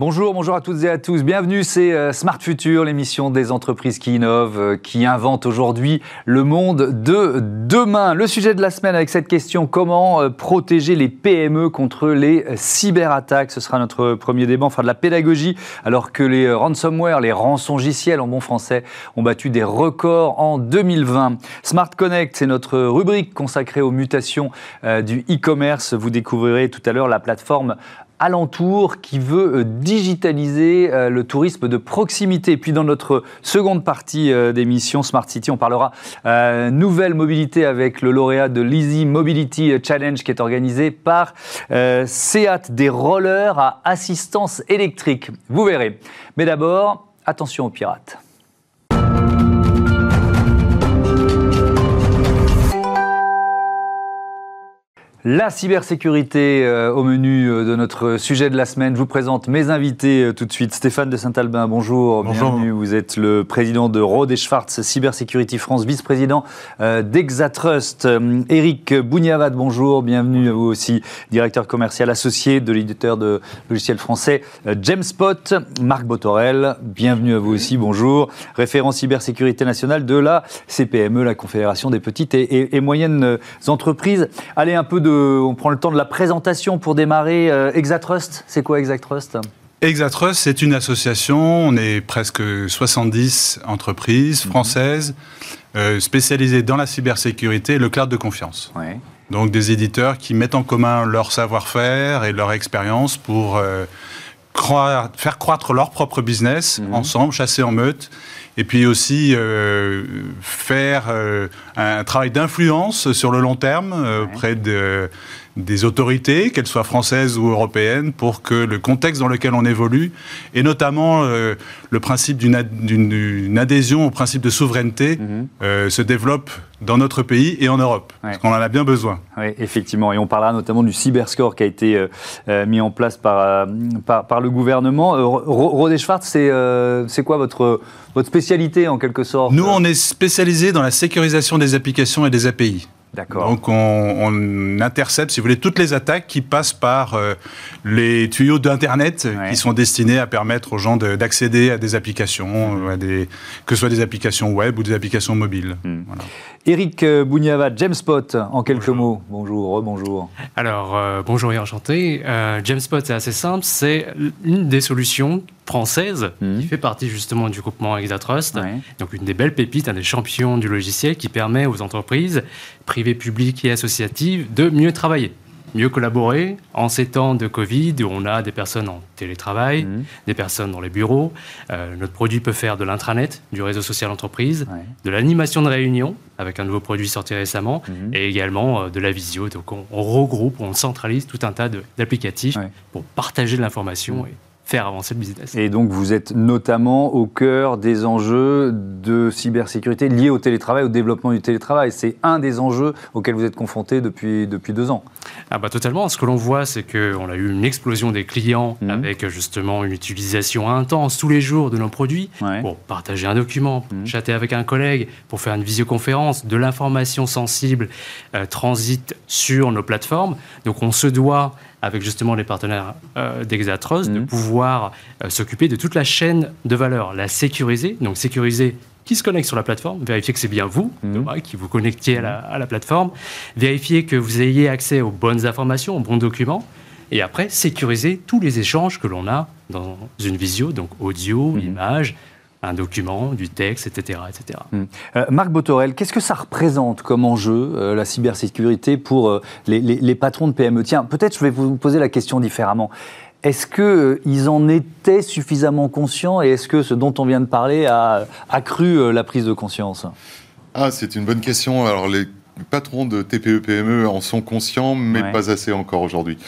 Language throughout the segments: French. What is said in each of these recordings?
Bonjour, bonjour à toutes et à tous. Bienvenue, c'est euh, Smart Future, l'émission des entreprises qui innovent, euh, qui inventent aujourd'hui le monde de demain. Le sujet de la semaine avec cette question, comment euh, protéger les PME contre les cyberattaques? Ce sera notre premier débat, enfin de la pédagogie, alors que les ransomware, les rançongiciels en bon français, ont battu des records en 2020. Smart Connect, c'est notre rubrique consacrée aux mutations du e-commerce. Vous découvrirez tout à l'heure la plateforme alentour qui veut euh, digitaliser euh, le tourisme de proximité. Puis dans notre seconde partie euh, d'émission Smart City, on parlera nouvelle mobilité avec le lauréat de l'Easy Mobility Challenge qui est organisé par SEAT, des rollers à assistance électrique. Vous verrez. Mais d'abord, attention aux pirates. La cybersécurité euh, au menu euh, de notre sujet de la semaine. Je vous présente mes invités euh, tout de suite. Stéphane de Saint-Albin, bonjour. bonjour. Bienvenue. Vous êtes le président de Rode et Schwartz Cybersecurity France, vice-président d'Exatrust. Eric Bouniavad, bonjour. Bienvenue à vous aussi, directeur commercial associé de l'éditeur de logiciels français Jamespot. Marc Botorel, bienvenue à vous aussi, bonjour. Référent cybersécurité nationale de la CPME, la Confédération des petites et, et moyennes entreprises. Allez, un peu de on prend le temps de la présentation pour démarrer. Euh, Exatrust, c'est quoi Exatrust Exatrust, c'est une association, on est presque 70 entreprises mhm. françaises euh, spécialisées dans la cybersécurité et le cloud de confiance. Donc des éditeurs qui mettent en commun leur savoir-faire et leur expérience pour euh, faire croître leur propre business mhm. ensemble, chasser en meute et puis aussi euh, faire euh, un travail d'influence sur le long terme euh, auprès de, des autorités, qu'elles soient françaises ou européennes, pour que le contexte dans lequel on évolue, et notamment le principe d'une adhésion au principe de souveraineté, mhm. se développe dans notre pays et en Europe, parce qu'on en a bien besoin. Oui, effectivement, et on parlera notamment du cyberscore qui a été mis en place par, par, par, le gouvernement. Rodé Schwartz, c'est quoi votre, votre spécialité en quelque sorte? Nous, on est spécialisé dans la sécurisation des applications et des API. Donc on, intercepte, si vous voulez, toutes les attaques qui passent par euh, les tuyaux d'Internet qui sont destinés à permettre aux gens d'accéder à des applications, mmh. à des, que ce soit des applications web ou des applications mobiles. Mmh. Voilà. Eric Bouniava, Jamespot, en quelques mots. Bonjour, bonjour. Alors, euh, bonjour et enchanté. Euh, Jamespot, c'est assez simple. C'est une des solutions françaises qui fait partie justement du groupement Exatrust. Donc, une des belles pépites, un des champions du logiciel qui permet aux entreprises privées, publiques et associatives de mieux travailler mieux collaborer en ces temps de Covid où on a des personnes en télétravail, mhm. des personnes dans les bureaux. Euh, notre produit peut faire de l'intranet, du réseau social entreprise, de l'animation de réunion avec un nouveau produit sorti récemment mhm. et également euh, de la visio. Donc on, regroupe, on centralise tout un tas d'applicatifs pour partager de l'information faire avancer le business. Et donc vous êtes notamment au cœur des enjeux de cybersécurité liés au télétravail, au développement du télétravail. C'est un des enjeux auxquels vous êtes confronté depuis, depuis deux ans. Ah bah totalement. Ce que l'on voit, c'est qu'on a eu une explosion des clients mhm. avec justement une utilisation intense tous les jours de nos produits pour partager un document, mhm. chatter avec un collègue, pour faire une visioconférence, de l'information sensible euh, transite sur nos plateformes. Donc on se doit avec justement les partenaires euh, d'Exatros, de mhm. pouvoir euh, s'occuper de toute la chaîne de valeur, la sécuriser, donc sécuriser qui se connecte sur la plateforme, vérifier que c'est bien vous mhm. qui vous connectiez à la, plateforme, vérifier que vous ayez accès aux bonnes informations, aux bons documents, et après sécuriser tous les échanges que l'on a dans une visio, donc audio, mhm. image, un document, du texte, etc. etc. Hmm. Euh, Marc Botorel, qu'est-ce que ça représente comme enjeu, euh, la cybersécurité, pour euh, les, patrons de PME? Tiens, peut-être je vais vous poser la question différemment. Est-ce qu'ils en étaient suffisamment conscients et est-ce que ce dont on vient de parler a accru la prise de conscience? Ah, c'est une bonne question. Alors, les patrons de TPE-PME en sont conscients, mais pas assez encore aujourd'hui.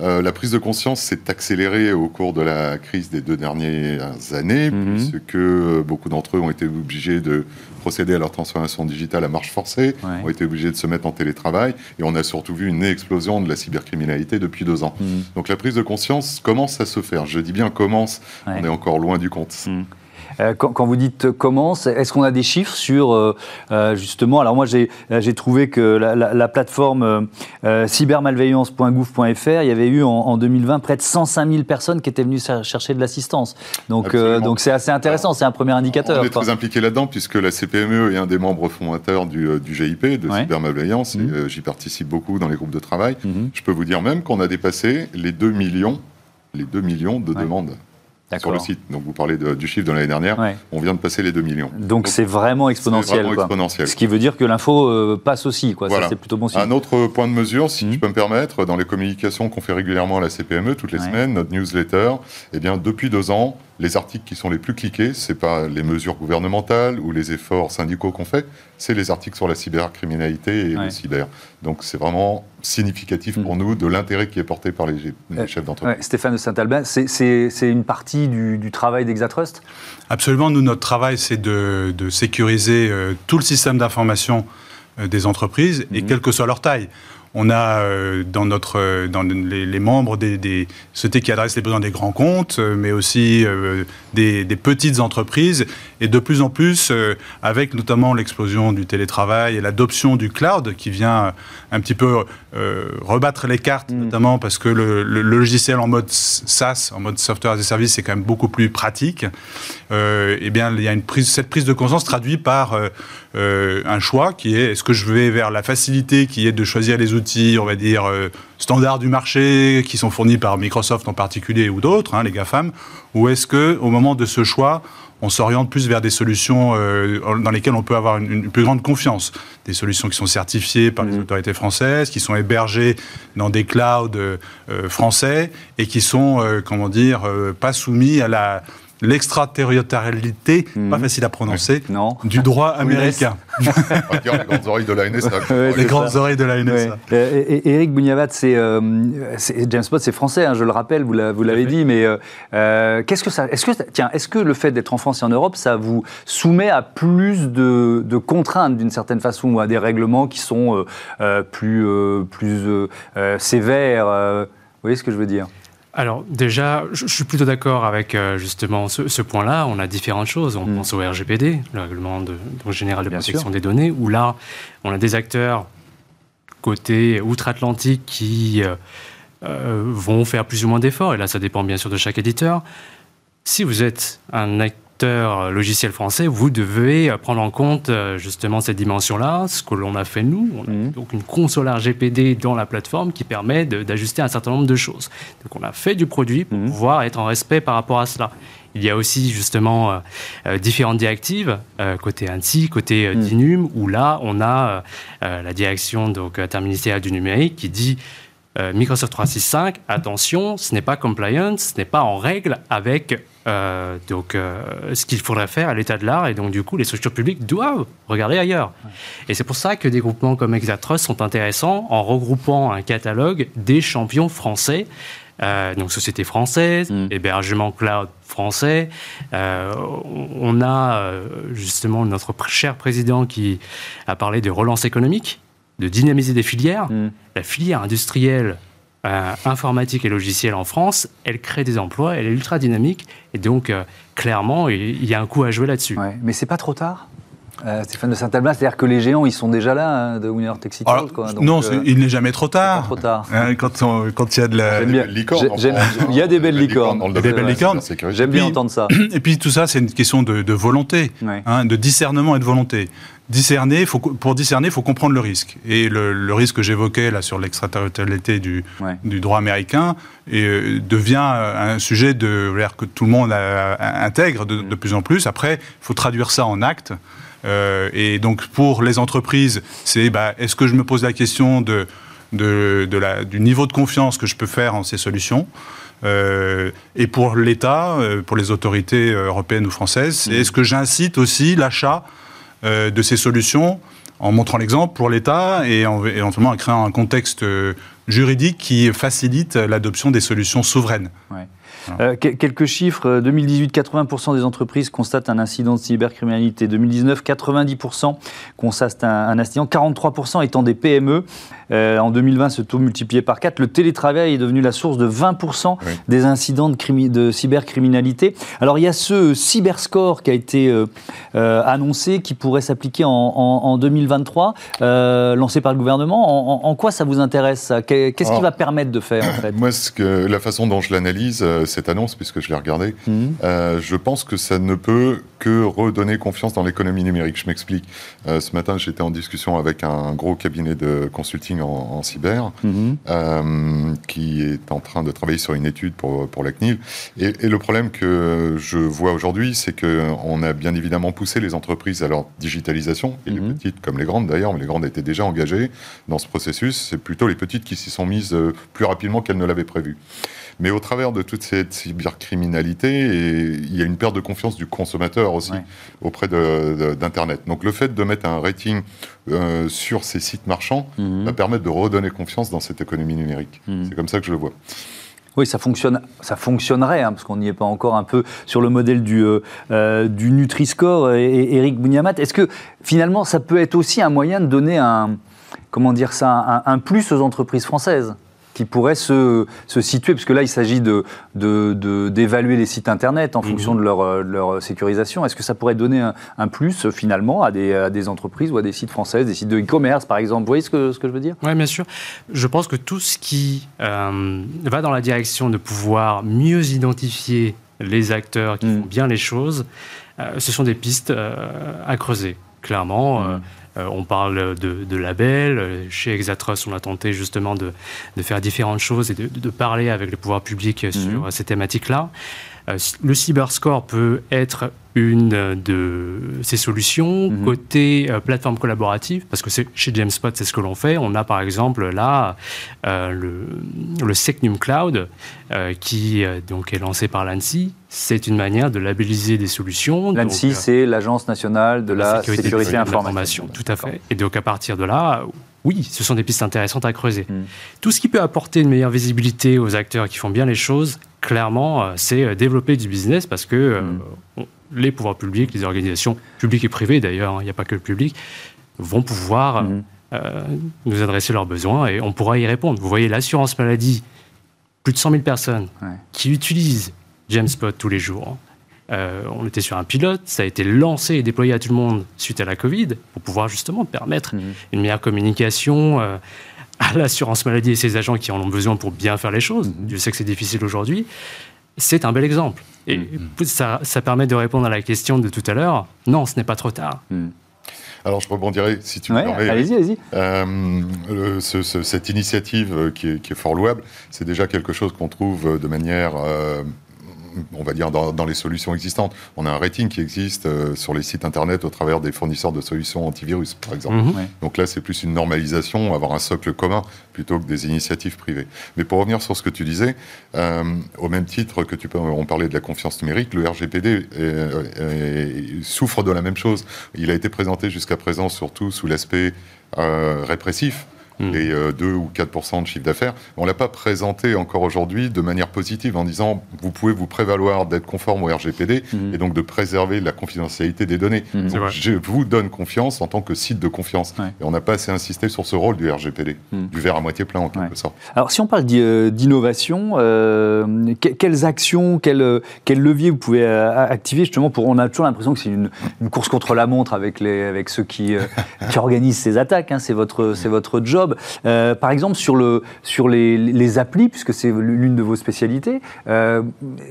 Euh, la prise de conscience s'est accélérée au cours de la crise des deux dernières années, mhm. puisque euh, beaucoup d'entre eux ont été obligés de procéder à leur transformation digitale à marche forcée, ont été obligés de se mettre en télétravail, et on a surtout vu une explosion de la cybercriminalité depuis deux ans. Mhm. Donc la prise de conscience commence à se faire. Je dis bien commence, on est encore loin du compte. Mhm. Quand, vous dites commence, est-ce qu'on a des chiffres sur justement Alors moi j'ai trouvé que la, plateforme cybermalveillance.gouv.fr, il y avait eu en, 2020 près de 105 000 personnes qui étaient venues chercher de l'assistance. Donc donc c'est assez intéressant, c'est un premier indicateur. On est très impliqué là-dedans puisque la CPME est un des membres fondateurs du, du GIP, de cybermalveillance, et mmh. j'y participe beaucoup dans les groupes de travail. Mmh. Je peux vous dire même qu'on a dépassé les 2 millions, les 2 millions de demandes sur le site. Donc vous parlez du chiffre de l'année dernière, on vient de passer les 2 millions. Donc c'est vraiment exponentiel. exponentiel. Ce qui veut dire que l'info euh, passe aussi, quoi. C'est plutôt bon signe. Un autre point de mesure, si je mmh. peux me permettre, dans les communications qu'on fait régulièrement à la CPME toutes les semaines, notre newsletter, eh bien depuis deux ans, les articles qui sont les plus cliqués, c'est pas les mesures gouvernementales ou les efforts syndicaux qu'on fait, c'est les articles sur la cybercriminalité et le cyber. Donc c'est vraiment significatif pour mm. nous de l'intérêt qui est porté par les, euh, chefs d'entreprise. Stéphane de Saint-Albin, c'est une partie du, travail d'Exatrust? Absolument. Nous, notre travail, c'est de, sécuriser euh, tout le système d'information euh, des entreprises, et mm. quelle que soit leur taille. On a euh, dans, notre, euh, dans les, membres des, des, sociétés qui adressent les besoins des grands comptes, euh, mais aussi des, petites entreprises. Et de plus en plus, avec notamment l'explosion du télétravail et l'adoption du cloud qui vient un petit peu rebattre les cartes, mm. notamment parce que le, logiciel en mode SaaS, en mode software as a service, c'est quand même beaucoup plus pratique. eh bien, il y a une prise, cette prise de conscience traduite par un choix qui est est-ce que je vais vers la facilité qui est de choisir les outils on va dire, euh, standards du marché qui sont fournis par Microsoft en particulier ou d'autres, hein, les GAFAM, ou est-ce que au moment de ce choix, on s'oriente plus vers des solutions euh, dans lesquelles on peut avoir une, plus grande confiance? Des solutions qui sont certifiées par les mmh. autorités françaises, qui sont hébergées dans des clouds euh, français et qui sont, comment dire, pas soumis à la l'extraterritorialité, pas mhm. facile à prononcer, non. du droit américain. les grandes oreilles de la NSA. les grandes oreilles de la NSA. Et, Eric Bougnavat, c'est euh, James Bond, c'est français, hein, je le rappelle, vous l'avez dit, mais euh, euh, qu'est-ce que ça, est-ce que tiens, est-ce que le fait d'être en France et en Europe, ça vous soumet à plus de, de contraintes d'une certaine façon ou à des règlements qui sont plus plus sévères Vous voyez ce que je veux dire? Alors déjà, je suis plutôt d'accord avec euh, justement ce, point-là. On a différentes choses. On mm. pense au RGPD, le règlement de, général de protection des données, où là, on a des acteurs côté outre-Atlantique qui euh, euh, vont faire plus ou moins d'efforts. Et là, ça dépend bien sûr de chaque éditeur. Si vous êtes un acteur euh, logiciel français, vous devez euh, prendre en compte euh, justement cette dimension-là, ce que l'on a fait nous. On a mhm. donc une console RGPD dans la plateforme qui permet d'ajuster un certain nombre de choses. Donc on a fait du produit pour mhm. pouvoir être en respect par rapport à cela. Il y a aussi justement différentes directives, côté ANSI, côté mmh. DINUM, où là, on a la direction donc, interministérielle du numérique qui dit Microsoft 365, attention, ce n'est pas compliant, ce n'est pas en règle avec euh, donc, euh, ce qu'il faudrait faire à l'état de l'art, et donc du coup, les structures publiques doivent regarder ailleurs. Et c'est pour ça que des groupements comme Exatrust sont intéressants en regroupant un catalogue des champions français. Euh, donc société française, mm. hébergement cloud français. on a justement notre cher président qui a parlé de relance économique, de dynamiser des filières. Mm. La filière industrielle euh, informatique et logicielle en France, elle crée des emplois, elle est ultra dynamique, et donc euh, clairement, il y a un coup à jouer là-dessus. Ouais, mais c'est pas trop tard euh, Stéphane de Saint-Albin, c'est-à-dire que les géants, ils sont déjà là, hein, de Winner Tech non, il n'est jamais trop tard. Pas trop tard. Hein, quand, quand, il y a de la... Licorne, il y a des belles licornes. Il y a des belles licornes. J'aime bien entendre ça. Et puis tout ça, c'est une question de, volonté, hein, de discernement et de volonté discerner, faut, pour discerner, il faut comprendre le risque. Et le, risque que j'évoquais là sur l'extraterritorialité du, du, droit américain et, euh, devient un sujet de, que tout le monde intègre de, de, plus en plus. Après, il faut traduire ça en actes. Euh, et donc pour les entreprises, c'est bah, est-ce que je me pose la question de, de, la, du niveau de confiance que je peux faire en ces solutions euh, et pour l'État, pour les autorités européennes ou françaises, mmh. est-ce que j'incite aussi l'achat euh, de ces solutions en montrant l'exemple pour l'État et en, éventuellement en créant un contexte euh, juridique qui facilite l'adoption des solutions souveraines. Euh, quelques chiffres. 2018, 80% des entreprises constatent un incident de cybercriminalité. 2019, 90% constatent un, incident. 43% étant des PME. Euh, en 2020, ce taux multiplié par 4. Le télétravail est devenu la source de 20% des incidents de, de, cybercriminalité. Alors, il y a ce cyberscore qui a été euh, annoncé, qui pourrait s'appliquer en, 2023, lancé par le gouvernement. En, quoi ça vous intéresse Qu'est-ce qui va permettre de faire en fait? Moi, ce que, la façon dont je l'analyse, cette annonce, puisque je l'ai regardée, euh, je pense que ça ne peut que redonner confiance dans l'économie numérique. Je m'explique. Euh, ce matin, j'étais en discussion avec un gros cabinet de consulting en, cyber mhm. euh, qui est en train de travailler sur une étude pour, pour la CNIL. Et, le problème que je vois aujourd'hui, c'est qu'on a bien évidemment poussé les entreprises à leur digitalisation, et les mhm. petites comme les grandes d'ailleurs, mais les grandes étaient déjà engagées dans ce processus. C'est plutôt les petites qui s'y sont mises plus rapidement qu'elles ne l'avaient prévu. Mais au travers de toute cette cybercriminalité, il y a une perte de confiance du consommateur aussi auprès d'Internet. Donc le fait de mettre un rating euh, sur ces sites marchands mhm. va permettre de redonner confiance dans cette économie numérique. Mhm. C'est comme ça que je le vois. Oui, ça, fonctionne, ça fonctionnerait, hein, parce qu'on n'y est pas encore un peu sur le modèle du, euh, euh, du Nutri-Score et, Eric Bouniamat. Est-ce que finalement, ça peut être aussi un moyen de donner un, comment dire ça, un plus aux entreprises françaises? Qui pourraient se, se situer, parce que là, il s'agit d'évaluer de, de, les sites Internet en mhm. fonction de leur, euh, leur sécurisation. Est-ce que ça pourrait donner un, plus, finalement, à des, à des, entreprises ou à des sites françaises, des sites de e-commerce, par exemple? Vous voyez ce que, ce que je veux dire? Oui, bien sûr. Je pense que tout ce qui euh, va dans la direction de pouvoir mieux identifier les acteurs qui mhm. font bien les choses, euh, ce sont des pistes à creuser, clairement. Mhm. Euh, on parle de, labels. Chez Exatrust, on a tenté justement de, faire différentes choses et de, parler avec les pouvoirs publics sur mhm. ces thématiques-là. Euh, le cyberscore peut être une de ces solutions mhm. côté euh, plateforme collaborative, parce que chez Jamespot, c'est ce que l'on fait. On a par exemple là euh, le, le, Secnum Cloud qui donc est lancé par l'ANSI. C'est une manière de labelliser des solutions. L'ANSI, c'est l'Agence nationale de la, sécurité, informatique. Tout à fait. Et donc à partir de là, oui, ce sont des pistes intéressantes à creuser. Mhm. Tout ce qui peut apporter une meilleure visibilité aux acteurs qui font bien les choses clairement, euh, c'est euh, développer du business parce que euh, mm. les pouvoirs publics, les organisations publiques et privées d'ailleurs, hein, il n'y a pas que le public, vont pouvoir mm. nous adresser leurs besoins et on pourra y répondre. Vous voyez, l'assurance maladie, plus de 100 000 personnes qui utilisent Jamespot tous les jours. On était sur un pilote, ça a été lancé et déployé à tout le monde suite à la Covid pour pouvoir justement permettre mm. une meilleure communication à l'assurance maladie et ses agents qui en ont besoin pour bien faire les choses. Mhm. Je sais que c'est difficile aujourd'hui. C'est un bel exemple. Et mhm. ça, permet de répondre à la question de tout à l'heure. Non, ce n'est pas trop tard. Alors je rebondirai, si tu me permets. Allez-y, allez-y. Euh, cette initiative euh, qui est, fort louable, c'est déjà quelque chose qu'on trouve de manière euh, on va dire, dans, les solutions existantes. On a un rating qui existe euh, sur les sites Internet au travers des fournisseurs de solutions antivirus, par exemple. Mhm. Donc là, c'est plus une normalisation, avoir un socle commun plutôt que des initiatives privées. Mais pour revenir sur ce que tu disais, euh, au même titre que tu peux, on parlait de la confiance numérique, le RGPD souffre de la même chose. Il a été présenté jusqu'à présent surtout sous l'aspect euh, répressif les hmm. 2 euh, ou 4% de chiffre d'affaires. On ne l'a pas présenté encore aujourd'hui de manière positive en disant vous pouvez vous prévaloir d'être conforme au RGPD hmm. et donc de préserver la confidentialité des données. Hmm. je vous donne confiance en tant que site de confiance. Et on n'a pas assez insisté sur ce rôle du RGPD, du verre à moitié plein en quelque sorte. Alors si on parle euh, d'innovation, euh, quelles actions, quels quel leviers vous pouvez activer justement pour... On a toujours l'impression que c'est une, course contre la montre avec, les, avec ceux qui, qui organisent ces attaques. Hein. c'est votre, votre job. Euh, par exemple, sur, le, sur les, les applis, puisque c'est l'une de vos spécialités, euh,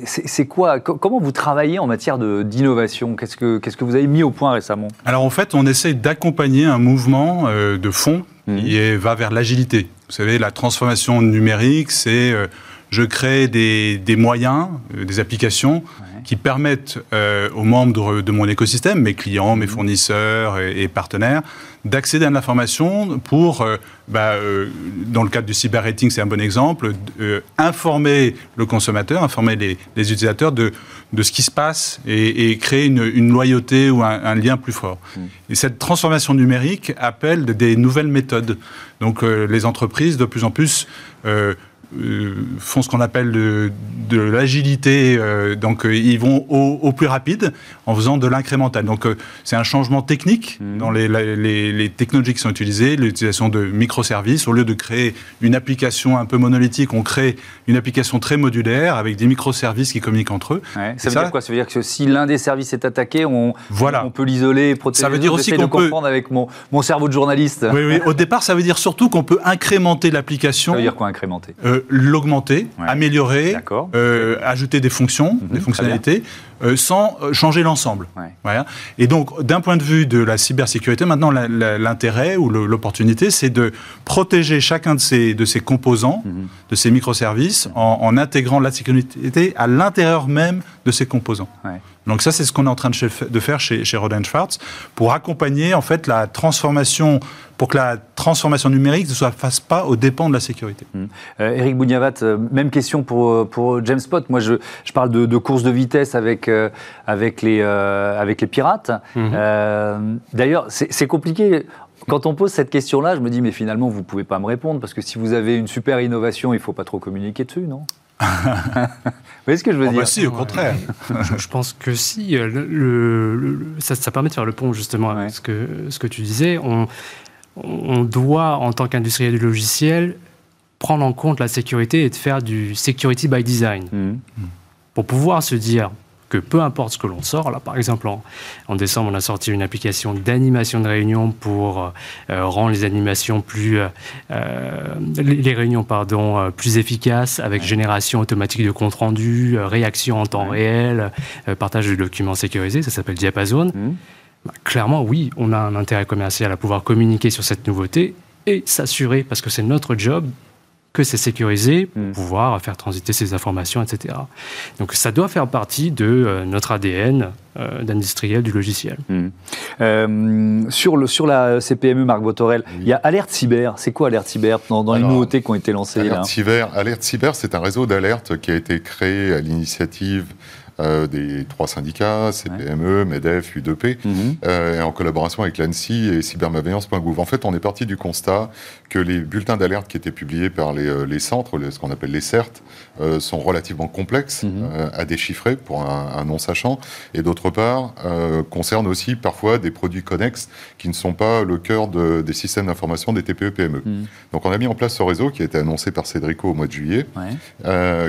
c'est quoi Comment vous travaillez en matière d'innovation? Qu'est-ce que Qu'est-ce que vous avez mis au point récemment? Alors en fait, on essaie d'accompagner un mouvement euh, de fond mmh. qui va vers l'agilité. Vous savez, la transformation numérique, c'est je crée des, des moyens, des applications qui permettent aux membres de, mon écosystème, mes clients, mes mmh. fournisseurs et partenaires, d'accéder à l'information pour, euh, bah, euh, dans le cadre du cyber rating, c'est un bon exemple, euh, informer le consommateur, informer les, utilisateurs de, de, ce qui se passe et, créer une, loyauté ou un, lien plus fort. Mm. Et cette transformation numérique appelle des nouvelles méthodes. Donc les entreprises, de plus en plus, euh, font ce qu'on appelle de, l'agilité, euh, donc euh, ils vont au, plus rapide en faisant de l'incrémental. Donc c'est un changement technique mmh. dans les, les, technologies qui sont utilisées, l'utilisation de microservices. Au lieu de créer une application un peu monolithique, on crée une application très modulaire avec des microservices qui communiquent entre eux. Ça veut dire quoi? Ça veut dire que si l'un des services est attaqué, on, on peut l'isoler, protéger. Ça veut dire aussi qu'on peut comprendre avec mon, mon, cerveau de journaliste. Oui, oui. Au départ, ça veut dire surtout qu'on peut incrémenter l'application. Ça veut dire quoi incrémenter? L'augmenter, améliorer, euh, ajouter des fonctions, mhm, des fonctionnalités, euh, sans euh, changer l'ensemble. Et donc, d'un point de vue de la cybersécurité, maintenant, l'intérêt ou l'opportunité, c'est de protéger chacun de ces, de ces composants, mhm. de ces microservices, en, intégrant la sécurité à l'intérieur même de ces composants. Donc ça, c'est ce qu'on est en train de, faire chez, chez Roden Schwartz pour accompagner en fait la transformation, pour que la transformation numérique ne se fasse pas aux dépens de la sécurité. Mmh. Euh, Eric Bougnavat, euh, même question pour, pour James Spot. Moi, je, je parle de, de, course de vitesse avec, avec, les, avec les pirates. Mmh. D'ailleurs, c'est compliqué. Quand on pose cette question-là, je me dis, mais finalement, vous ne pouvez pas me répondre, parce que si vous avez une super innovation, il ne faut pas trop communiquer dessus, non? Vous voyez ce que je veux oh, dire? bah Si, au contraire. je, pense que si. Euh, le, ça, permet de faire le pont justement avec ce, que, ce que tu disais. On, on doit, en tant qu'industriel du logiciel, prendre en compte la sécurité et de faire du security by design. Mmh. Pour pouvoir se dire, que peu importe ce que l'on sort, là par exemple en, décembre on a sorti une application d'animation de réunion pour euh, rendre les animations plus, euh, euh, les réunions pardon, plus efficaces avec génération automatique de compte rendu, réaction en temps réel, partage de documents sécurisés, ça s'appelle Diapason. Mmh. Bah, clairement oui, on a un intérêt commercial à pouvoir communiquer sur cette nouveauté et s'assurer, parce que c'est notre job, que c'est sécurisé pour hmm. pouvoir faire transiter ces informations, etc. Donc ça doit faire partie de euh, notre ADN euh, d'industriel du logiciel. Hmm. Euh, sur, le, sur la CPME, Marc Botorel, il y a Alerte Cyber. C'est quoi Alerte Cyber dans, les nouveautés qui ont été lancées Alerte Cyber, Alerte Cyber c'est un réseau d'alerte qui a été créé à l'initiative euh, des trois syndicats, CPME, MEDEF, U2P, mhm. euh, et en collaboration avec l'ANSI et cybermalveillance.gouv. En fait, on est parti du constat que les bulletins d'alerte qui étaient publiés par les, euh, centres, ce qu'on appelle les CERT, sont relativement complexes mhm. à déchiffrer pour un, non-sachant, et d'autre part, concernent aussi parfois des produits connexes qui ne sont pas le cœur des systèmes d'information des TPE-PME. Mhm. Donc on a mis en place ce réseau qui a été annoncé par Cédrico au mois de juillet,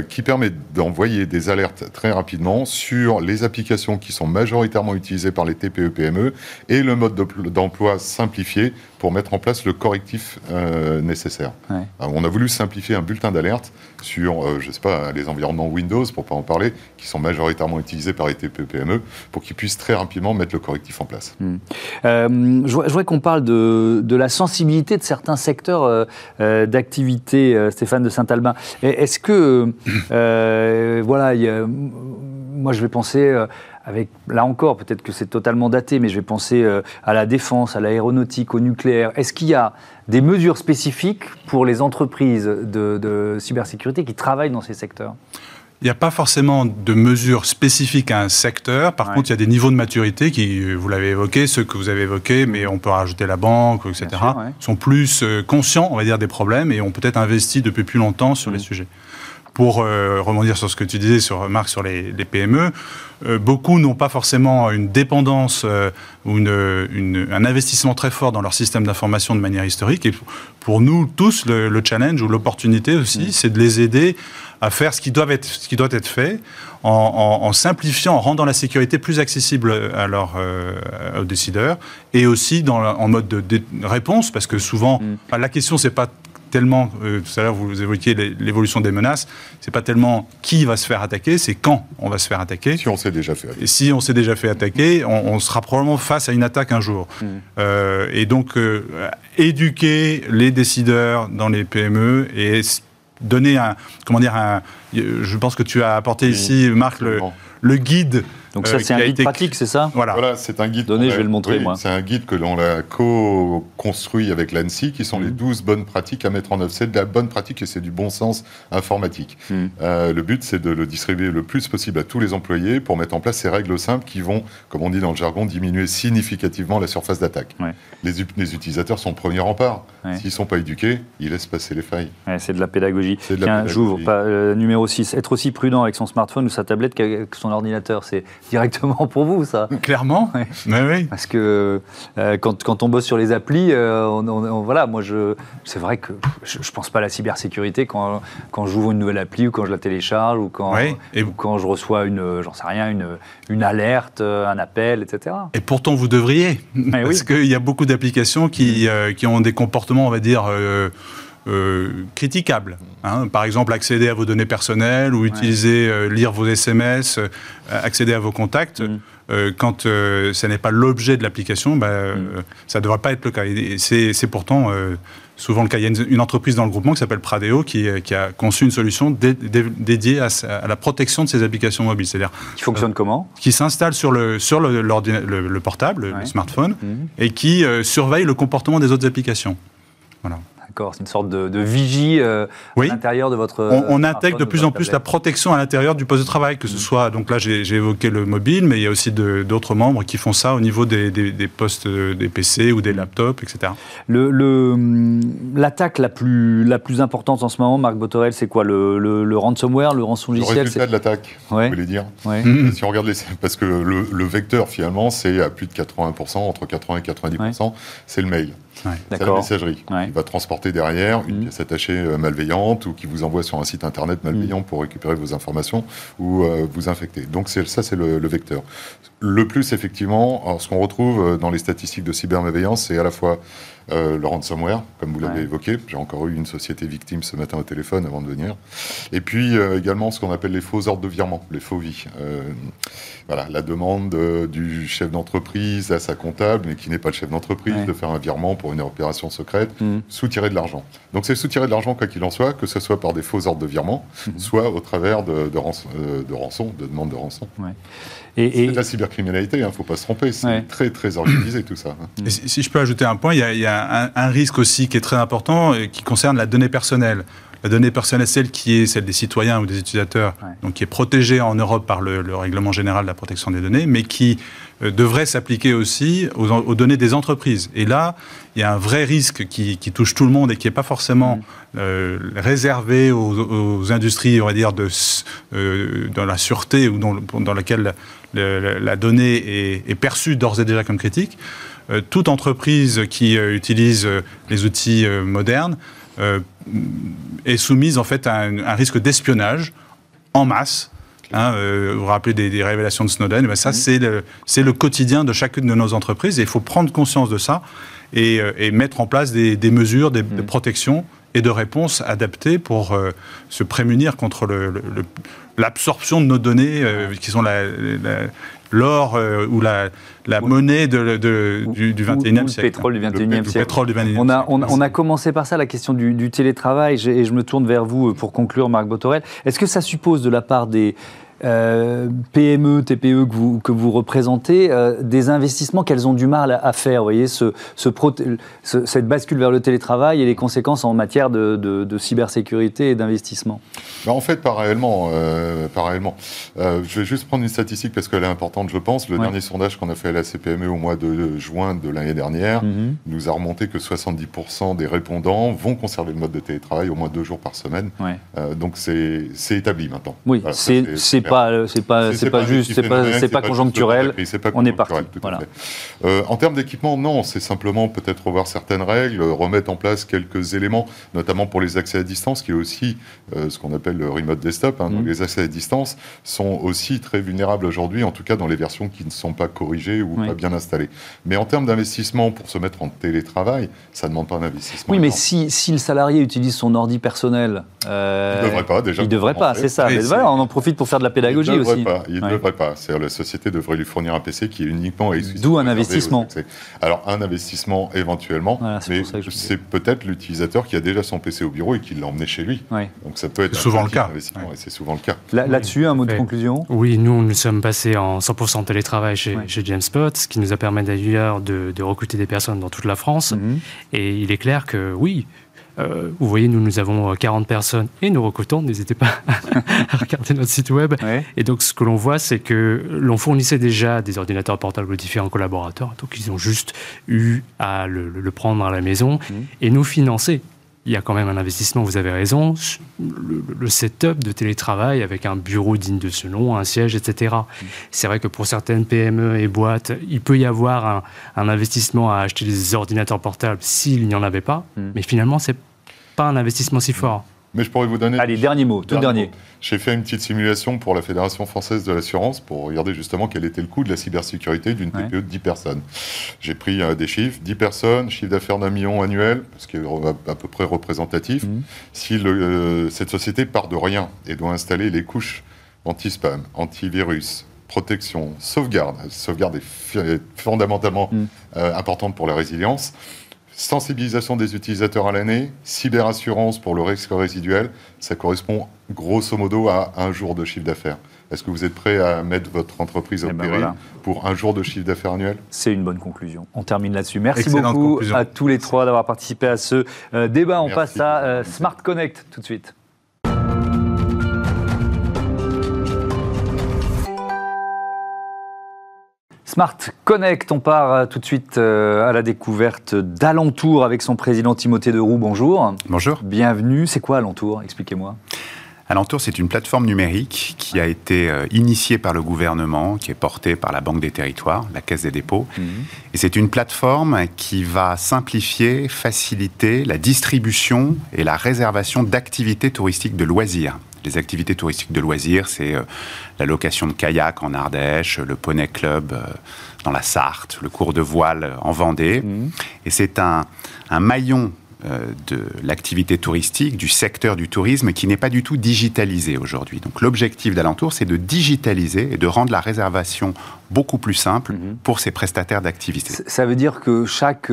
qui permet d'envoyer des alertes très rapidement sur les applications qui sont majoritairement utilisées par les TPE-PME e et le mode d'emploi simplifié pour mettre en place le correctif euh, nécessaire. on a voulu simplifier un bulletin d'alerte sur, euh, je sais pas, les environnements Windows, pour pas en parler, qui sont majoritairement utilisés par les TPE-PME, pour qu'ils puissent très rapidement mettre le correctif en place. Hmm. Euh, je, voudrais qu'on parle de, de, la sensibilité de certains secteurs d'activité, Stéphane de Saint-Albin. Est-ce que, voilà, il y a moi, je vais penser euh, avec, là encore, peut-être que c'est totalement daté, mais je vais penser euh, à la défense, à l'aéronautique, au nucléaire. Est-ce qu'il y a des mesures spécifiques pour les entreprises de, cybersécurité qui travaillent dans ces secteurs? Il n'y a pas forcément de mesures spécifiques à un secteur. Par contre, il y a des niveaux de maturité qui, euh, vous l'avez évoqué, ceux que vous avez évoqués, mais on peut rajouter la banque, etc., sont plus conscients, on va dire, des problèmes et ont peut-être investi depuis plus longtemps sur les mmh. sujets pour euh, rebondir sur ce que tu disais, sur Marc, sur les, PME, euh, beaucoup n'ont pas forcément une dépendance euh, ou une, un investissement très fort dans leur système d'information de manière historique. Et pour nous tous, le, challenge ou l'opportunité aussi, mm. c'est de les aider à faire ce qui doit être, ce qui doit être fait en, simplifiant, en rendant la sécurité plus accessible à leurs, aux décideurs et aussi dans, en mode de, réponse, parce que souvent, mm. la question, c'est pas tellement, euh, tout à l'heure vous évoquiez l'évolution des menaces, c'est pas tellement qui va se faire attaquer, c'est quand on va se faire attaquer. Si on s'est déjà fait attaquer. Et si on s'est déjà fait attaquer, on, sera probablement face à une attaque un jour. Mm. Euh, et donc, euh, éduquer les décideurs dans les PME et donner un, comment dire, un, je pense que tu as apporté ici, Marc, le, le guide Donc ça, c'est un guide pratique, c'est ça? Voilà, voilà c'est un guide. Donnez, je vais le montrer, moi. C'est un guide que l'on a co-construit avec l'ANSI, qui sont les 12 mmh. bonnes pratiques à mettre en œuvre. C'est de la bonne pratique et c'est du bon sens informatique. Mmh. le but, c'est de le distribuer le plus possible à tous les employés pour mettre en place ces règles simples qui vont, comme on dit dans le jargon, diminuer significativement la surface d'attaque. Les, les, utilisateurs sont premier rempart. S'ils ne sont pas éduqués, ils laissent passer les failles. c'est de la pédagogie. Tiens, j'ouvre. Euh, numéro 6, être aussi prudent avec son smartphone ou sa tablette qu'avec son ordinateur. C'est directement pour vous, ça. Clairement. oui. Parce que euh, quand, quand, on bosse sur les applis, euh, on, voilà, moi, je, c'est vrai que je ne pense pas à la cybersécurité quand, quand j'ouvre une nouvelle appli ou quand je la télécharge ou quand, ou quand je reçois une, j'en sais rien, une, une alerte, un appel, etc. Et pourtant, vous devriez. parce qu'il y a beaucoup d'applications qui, qui ont des comportements, on va dire, euh, critiquables. Hein. Par exemple, accéder à vos données personnelles ou utiliser, euh, lire vos SMS, euh, accéder à vos contacts. Mm. quand ce n'est pas l'objet de l'application, bah, mm. ça ne devrait pas être le cas. C'est pourtant souvent le cas. Il y a une, entreprise dans le groupement qui s'appelle Pradeo qui, a conçu une solution dédiée à, la protection de ces applications mobiles. C'est-à-dire qui fonctionne comment? Qui s'installe sur le sur le, le, portable, le smartphone, mm. et qui surveille le comportement des autres applications. Voilà. C'est une sorte de, vigie euh, à l'intérieur de votre. On, intègre de plus en plus la protection à l'intérieur du poste de travail, que ce mm. soit. Donc là, j'ai évoqué le mobile, mais il y a aussi d'autres membres qui font ça au niveau des, postes des PC ou des mm. laptops, etc. L'attaque la, plus, la plus importante en ce moment, Marc Botorel, c'est quoi? Le, ransomware, le rançon logiciel Le résultat de l'attaque, vous voulez dire? Mm. Si on regarde les. Parce que le, vecteur, finalement, c'est à plus de 80%, entre 80 et 90%, c'est le mail. C'est la messagerie. Il va transporter derrière une mmh. pièce attachée euh, malveillante ou qui vous envoie sur un site internet malveillant mmh. pour récupérer vos informations ou euh, vous infecter. Donc ça, c'est le, vecteur. Le plus, effectivement, ce qu'on retrouve euh, dans les statistiques de cybermalveillance, c'est à la fois euh, le ransomware, comme vous l'avez évoqué. J'ai encore eu une société victime ce matin au téléphone avant de venir. Et puis euh, également ce qu'on appelle les faux ordres de virement, les faux vies. Euh, voilà, la demande du chef d'entreprise à sa comptable, mais qui n'est pas le chef d'entreprise, de faire un virement pour une opération secrète, mmh. soutirer de l'argent. Donc c'est soutirer de l'argent, quoi qu'il en soit, que ce soit par des faux ordres de virement, mmh. soit au travers de, de, rançon, de, rançon, de demande de rançon. Et, c'est de la cybercriminalité, il hein, ne faut pas se tromper, c'est très très organisé tout ça. Hein. si, je peux ajouter un point, il y a, un, risque aussi qui est très important et qui concerne la donnée personnelle. La donnée personnelle, celle qui est celle des citoyens ou des utilisateurs, donc qui est protégée en Europe par le, règlement général de la protection des données, mais qui euh, devrait s'appliquer aussi aux, données des entreprises. Et là, il y a un vrai risque qui, touche tout le monde et qui n'est pas forcément mm. euh, réservé aux, industries, on va dire, de, euh, dans la sûreté ou dans, dans laquelle la, donnée est, perçue d'ores et déjà comme critique. toute entreprise qui utilise les outils modernes est soumise en fait à un risque d'espionnage en masse Hein, euh, vous vous rappelez des, révélations de Snowden, ben ça mm-hmm. c'est le, quotidien de chacune de nos entreprises et il faut prendre conscience de ça et, euh, mettre en place des, mesures de mm-hmm. protection et de réponse adaptées pour euh, se prémunir contre l'absorption de nos données qui sont l'or ou la, monnaie de, du, 21e siècle. Le pétrole du 21e siècle. on, a, on, a, commencé par ça, la question du, télétravail, et je me tourne vers vous pour conclure, Marc Botorel. Est-ce que ça suppose de la part des, euh, PME, TPE que vous, que vous représentez, euh, des investissements qu'elles ont du mal à, faire, vous voyez, ce, cette bascule vers le télétravail et les conséquences en matière de, cybersécurité et d'investissement bah, En fait, pas réellement. Euh, je vais juste prendre une statistique parce qu'elle est importante, je pense. Le dernier sondage qu'on a fait à la CPME au mois de juin de l'année dernière mhm. nous a remonté que 70% des répondants vont conserver le mode de télétravail au moins deux jours par semaine. donc c'est établi maintenant. Oui, c'est pas c'est pas, c'est pas, juste, c'est pas, c'est pas conjoncturel. on est parti. Voilà. Euh, en termes d'équipement, non, c'est simplement peut-être revoir certaines règles, remettre en place quelques éléments, notamment pour les accès à distance, qui est aussi euh, ce qu'on appelle le remote desktop. Hein. Donc mm. les accès à distance sont aussi très vulnérables aujourd'hui, en tout cas dans les versions qui ne sont pas corrigées ou pas bien installées. Mais en termes d'investissement pour se mettre en télétravail, ça ne demande pas d'investissement. Oui, mais si, si, le salarié utilise son ordi personnel, euh, il ne devrait pas déjà. Il devrait pas, c'est ça. Mais voilà, on en profite pour faire de la pédagogie il aussi. Pas, il ne devrait pas. C'est-à-dire la société devrait lui fournir un PC qui est uniquement D'où un investissement. Alors un investissement éventuellement, mais c'est peut-être l'utilisateur qui a déjà son PC au bureau et qui l'a emmené chez lui. Donc ça peut être souvent le cas. C'est souvent le cas. Là-dessus, un mot de conclusion? Oui, nous nous sommes passés en 100% télétravail chez, chez Jamespot, ce qui nous a permis d'ailleurs de, recruter des personnes dans toute la France. Mhm. Et il est clair que oui, euh, vous voyez, nous, nous avons 40 euh, personnes et nous recrutons. N'hésitez pas à regarder notre site web. Et donc, ce que l'on voit, c'est que l'on fournissait déjà des ordinateurs portables aux différents collaborateurs. Donc, ils ont juste eu à le, prendre à la maison mmh. et nous financer il y a quand même un investissement, vous avez raison, le, setup de télétravail avec un bureau digne de ce nom, un siège, etc. C'est vrai que pour certaines PME et boîtes, il peut y avoir un, un investissement à acheter des ordinateurs portables s'il n'y en avait pas, mmh. mais finalement, c'est pas un investissement si fort. Mais je pourrais vous donner. Allez, dernier mot, tout dernier. J'ai fait une petite simulation pour la Fédération française de l'assurance pour regarder justement quel était le coût de la cybersécurité d'une TPE de 10 personnes. J'ai pris euh, des chiffres 10 personnes, chiffre d'affaires d'un million annuel, ce qui est à peu près représentatif. Mmh. Si euh, cette société part de rien et doit installer les couches anti-spam, antivirus, protection, sauvegarde, sauvegarde est fondamentalement mmh. euh, importante pour la résilience sensibilisation des utilisateurs à l'année, cyberassurance pour le risque résiduel, ça correspond grosso modo à un jour de chiffre d'affaires. Est-ce que vous êtes prêt à mettre votre entreprise au eh ben péril pour un jour de chiffre d'affaires annuel? C'est une bonne conclusion. On termine là-dessus. Merci beaucoup à tous les trois d'avoir participé à ce euh, débat. On passe à euh, Smart Connect tout de suite. Smart Connect, on part euh, tout de suite euh, à la découverte d'Alentour avec son président Timothée Deroux. Bonjour. Bonjour. Bienvenue. C'est quoi Alentour? Expliquez-moi. Alentour, c'est une plateforme numérique qui a été euh, initiée par le gouvernement, qui est portée par la Banque des Territoires, la Caisse des dépôts. Mhm. Et c'est une plateforme qui va simplifier, faciliter la distribution et la réservation d'activités touristiques de loisirs les activités touristiques de loisirs, c'est euh, la location de kayak en Ardèche, le poney club euh, dans la Sarthe, le cours de voile en Vendée. Mmh. Et c'est un, maillon euh, de l'activité touristique, du secteur du tourisme qui n'est pas du tout digitalisé aujourd'hui. Donc l'objectif d'Alentour, c'est de digitaliser et de rendre la réservation beaucoup plus simple mmh. pour ces prestataires d'activité. Ça veut dire que chaque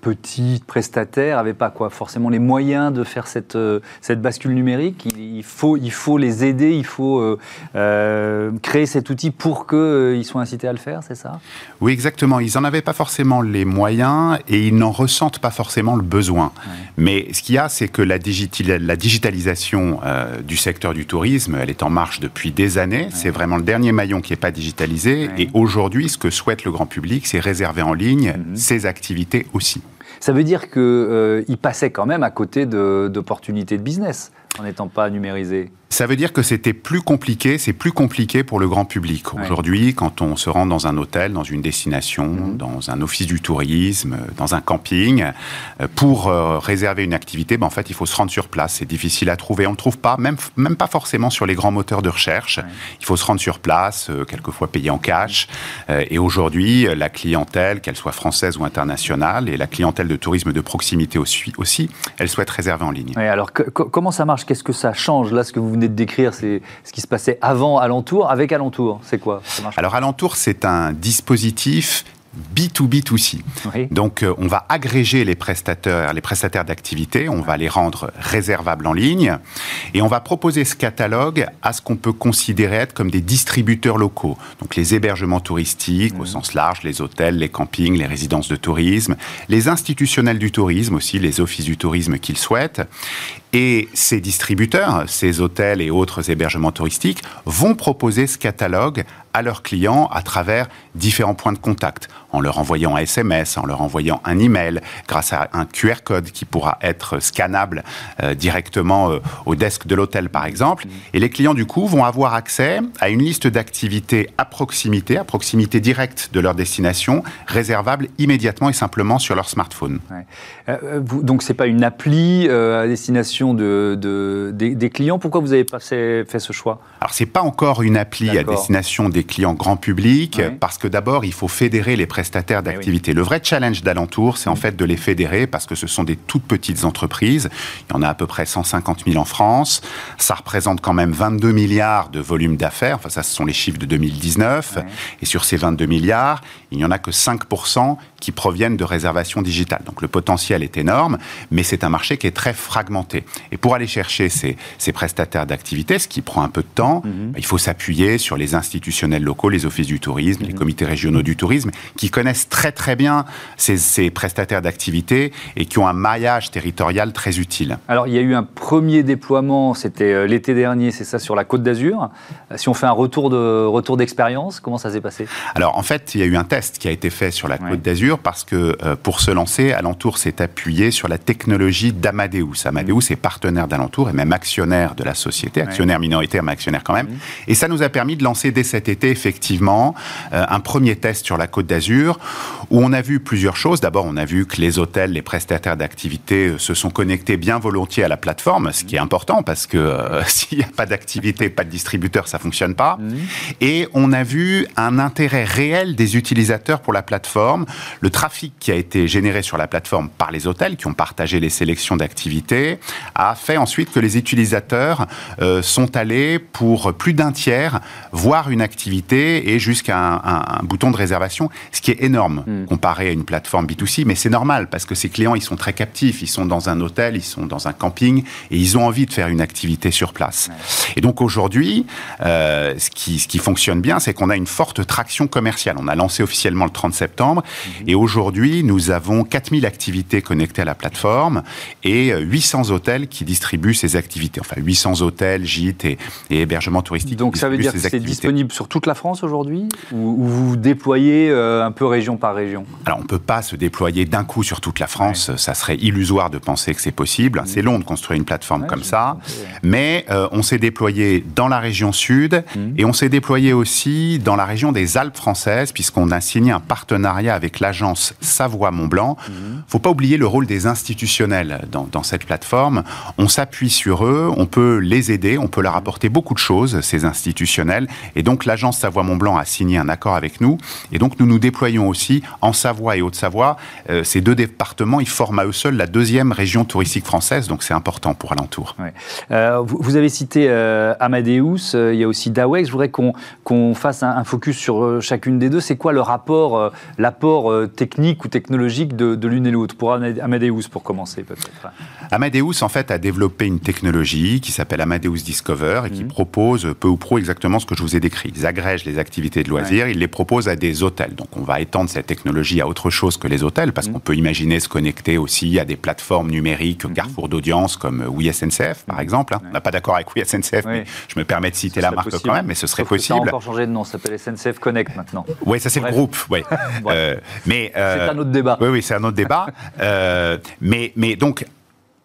petits prestataires n'avaient pas quoi, forcément les moyens de faire cette, euh, cette bascule numérique. Il, faut, il faut les aider, il faut euh, euh, créer cet outil pour qu'ils soient incités à le faire, c'est ça? Oui, exactement. Ils n'en avaient pas forcément les moyens et ils n'en ressentent pas forcément le besoin. Mais ce qu'il y a, c'est que la, la digitalisation du secteur du tourisme, elle est en marche depuis des années. C'est vraiment le dernier maillon qui n'est pas digitalisé. Et aujourd'hui, ce que souhaite le grand public, c'est réserver en ligne mm-hmm. ces activités aussi. Ça veut dire qu'il euh, passait quand même à côté d'opportunités de, business en n'étant pas numérisé. Ça veut dire que c'était plus compliqué, c'est plus compliqué pour le grand public. Aujourd'hui, quand on se rend dans un hôtel, dans une destination, mhm. dans un office du tourisme, dans un camping, euh, pour euh, réserver une activité, ben, en fait, il faut se rendre sur place. C'est difficile à trouver. On ne trouve pas, même, même pas forcément sur les grands moteurs de recherche. Il faut se rendre sur place, euh, quelquefois payer en cash. et aujourd'hui, la clientèle, qu'elle soit française ou internationale, et la clientèle de tourisme de proximité aussi, aussi elle souhaite réserver en ligne. alors, comment ça marche? Qu'est-ce que ça change? Là, ce que vous de décrire, c'est ce qui se passait avant Alentour. Avec Alentour, c'est quoi Alors Alentour, c'est un dispositif B2B2C. Donc, euh, on va agréger les prestataires, les prestataires d'activité, on va les rendre réservables en ligne, et on va proposer ce catalogue à ce qu'on peut considérer être comme des distributeurs locaux. Donc, les hébergements touristiques au mmh. sens large, les hôtels, les campings, les résidences de tourisme, les institutionnels du tourisme aussi, les offices du tourisme qu'ils souhaitent. Et ces distributeurs, ces hôtels et autres hébergements touristiques vont proposer ce catalogue à leurs clients à travers différents points de contact, en leur envoyant un SMS, en leur envoyant un email, grâce à un QR code qui pourra être scannable euh, directement euh, au desk de l'hôtel par exemple. Et les clients du coup vont avoir accès à une liste d'activités à proximité, à proximité directe de leur destination, réservables immédiatement et simplement sur leur smartphone. Ouais. Euh, vous, donc c'est pas une appli à destination de, des, clients. Pourquoi vous avez pas fait, ce choix? Alors c'est pas encore une appli à destination des clients grand public, parce que d'abord il faut fédérer les prestataires eh d'activité. Le vrai challenge d'Alentour, c'est en fait de les fédérer parce que ce sont des toutes petites entreprises. Il y en a à peu près 150 000 en France. Ça représente quand même 22 milliards de volume d'affaires. Enfin, ça, ce sont les chiffres de 2019. Et sur ces 22 milliards, il n'y en a que 5% qui proviennent de réservations digitales. Donc le potentiel est énorme, mais c'est un marché qui est très fragmenté. Et pour aller chercher ces, ces prestataires d'activité, ce qui prend un peu de temps, mhm. il faut s'appuyer sur les institutionnels locaux, les offices du tourisme, les mhm. comités régionaux du tourisme, qui connaissent très très bien ces, ces prestataires d'activité et qui ont un maillage territorial très utile. Alors il y a eu un premier déploiement, c'était euh, l'été dernier, c'est ça, sur la Côte d'Azur. Si on fait un retour de retour d'expérience, comment ça s'est passé? Alors en fait, il y a eu un test qui a été fait sur la Côte d'Azur parce que euh, pour se lancer, Alentour s'est appuyé sur la technologie d'Amadeus. Amadeus est partenaire d'Alentour et même actionnaire de la société, actionnaire minoritaire mais actionnaire quand même. Mhm. Et ça nous a permis de lancer dès cet été effectivement euh, un premier test sur la Côte d'Azur où on a vu plusieurs choses. D'abord, on a vu que les hôtels, les prestataires d'activité euh, se sont connectés bien volontiers à la plateforme, ce qui est important parce que s'il n'y a pas d'activité, pas de distributeur, ça fonctionne pas. Mhm. Et on a vu un intérêt réel des utilisateurs pour la plateforme. Le trafic qui a été généré sur la plateforme par les hôtels qui ont partagé les sélections d'activités a fait ensuite que les utilisateurs euh, sont allés pour plus d'un tiers voir une activité et jusqu'à un, bouton de réservation, ce qui est énorme hmm. comparé à une plateforme B2C, mais c'est normal parce que ces clients, ils sont très captifs, ils sont dans un hôtel, ils sont dans un camping et ils ont envie de faire une activité sur place. Et donc aujourd'hui, euh, ce, qui, ce qui fonctionne bien, c'est qu'on a une forte traction commerciale. On a lancé officiellement le 30 septembre mhm. Et aujourd'hui, nous avons 4000 activités connectées à la plateforme et 800 hôtels qui distribuent ces activités. Enfin, 800 hôtels, gîtes et, hébergements touristiques. Donc ça veut dire que c'est disponible sur toute la France aujourd'hui ou, vous vous déployez euh, un peu région par région? Alors on ne peut pas se déployer d'un coup sur toute la France. Ça serait illusoire de penser que c'est possible. Mhm. C'est long de construire une plateforme comme ça. Mais euh, on s'est déployé dans la région sud mhm. et on s'est déployé aussi dans la région des Alpes françaises puisqu'on a signé un partenariat avec l'agence Savoie-Mont-Blanc. Il ne faut pas oublier le rôle des institutionnels dans, dans cette plateforme. On s'appuie sur eux, on peut les aider, on peut leur apporter beaucoup de choses, ces institutionnels. Et donc l'agence Savoie-Mont-Blanc a signé un accord avec nous. Et donc nous nous déployons aussi en Savoie et Haute-Savoie. Euh, ces deux départements, ils forment à eux seuls la deuxième région touristique française, donc c'est important pour Alentour. Euh, vous, avez cité euh, Amadeus, il y a aussi Dawex. Je voudrais qu'on fasse un, un, focus sur chacune des deux. C'est quoi le rapport, l'apport technique ou technologique de, l'une et l'autre Pour Amadeus, pour commencer peut-être. Amadeus, en fait, a développé une technologie qui s'appelle Amadeus Discover et qui mhm. propose peu ou prou exactement ce que je vous ai décrit. Ils agrègent les activités de loisirs, ils les proposent à des hôtels. Donc on va étendre cette technologie à autre chose que les hôtels parce mhm. qu'on peut imaginer se connecter aussi à des plateformes numériques, mhm. carrefour d'audience comme WeSNCF par exemple. Hein. On n'a pas d'accord avec WeSNCF, mais je me permets de citer la marque quand même, mais ce serait possible. Ça a encore changé de nom, ça s'appelle SNCF Connect maintenant. Oui, ça c'est le groupe. Ouais. euh, mais euh, c'est un autre débat. Oui, oui, c'est un autre débat. euh, mais, mais donc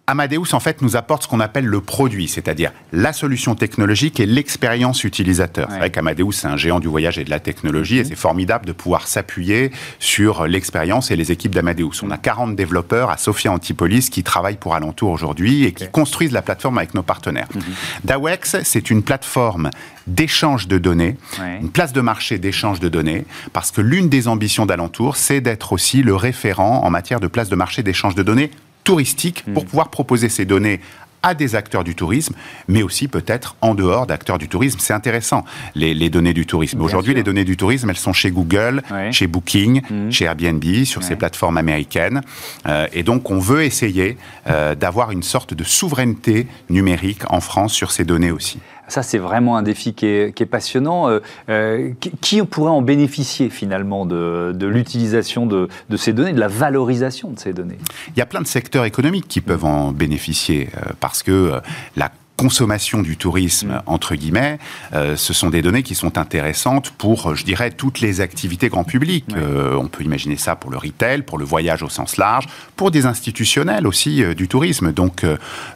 Amadeus, en fait, nous apporte ce qu'on appelle le produit, c'est-à-dire la solution technologique et l'expérience utilisateur. C'est vrai qu'Amadeus, c'est un géant du voyage et de la technologie, et mhm. c'est formidable de pouvoir s'appuyer sur l'expérience et les équipes d'Amadeus. On a 40 développeurs à Sophia Antipolis qui travaillent pour Alentour aujourd'hui et qui construisent la plateforme avec nos partenaires. Mhm. Dawex, c'est une plateforme d'échange de données, une place de marché d'échange de données, parce que l'une des ambitions d'Alentour, c'est d'être aussi le référent en matière de place de marché d'échange de données touristique pour hmm. pouvoir proposer ces données à des acteurs du tourisme, mais aussi peut-être en dehors d'acteurs du tourisme. C'est intéressant, les, données du tourisme. Aujourd'hui, les données du tourisme, elles sont chez Google, chez Booking, hmm. chez Airbnb, sur ces plateformes américaines. Euh, et donc, on veut essayer euh, d'avoir une sorte de souveraineté numérique en France sur ces données aussi. Ça, c'est vraiment un défi qui est, passionnant. Euh, euh, qui, pourrait en bénéficier finalement de, l'utilisation de, ces données, de la valorisation de ces données? Il y a plein de secteurs économiques qui peuvent en bénéficier euh, parce que la consommation du tourisme, mm. entre guillemets, euh, ce sont des données qui sont intéressantes pour, je dirais, toutes les activités grand public. Euh, on peut imaginer ça pour le retail, pour le voyage au sens large, pour des institutionnels aussi euh, du tourisme. Donc,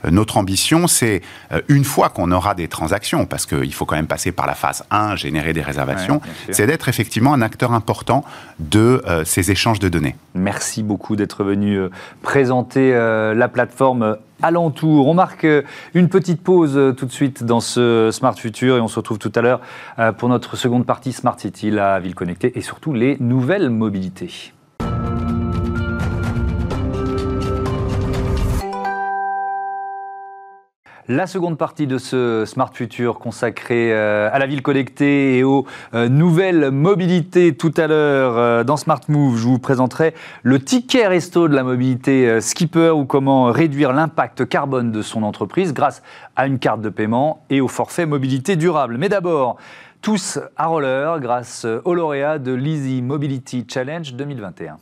notre ambition, c'est, une fois qu'on aura des transactions, parce qu'il faut quand même passer par la phase 1, générer des réservations, c'est d'être effectivement un acteur important de ces échanges de données. Merci beaucoup d'être venu présenter la plateforme alentours. On marque une petite pause tout de suite dans ce Smart Future et on se retrouve tout à l'heure pour notre seconde partie Smart City, la ville connectée et surtout les nouvelles mobilités. La seconde partie de ce Smart Future consacrée euh, à la ville connectée et aux euh, nouvelles mobilités. Tout à l'heure, euh, dans Smart Move, je vous présenterai le ticket resto de la mobilité Skipper ou comment réduire l'impact carbone de son entreprise grâce à une carte de paiement et au forfait mobilité durable. Mais d'abord, tous à roller grâce au lauréat de l'Easy Mobility Challenge 2021.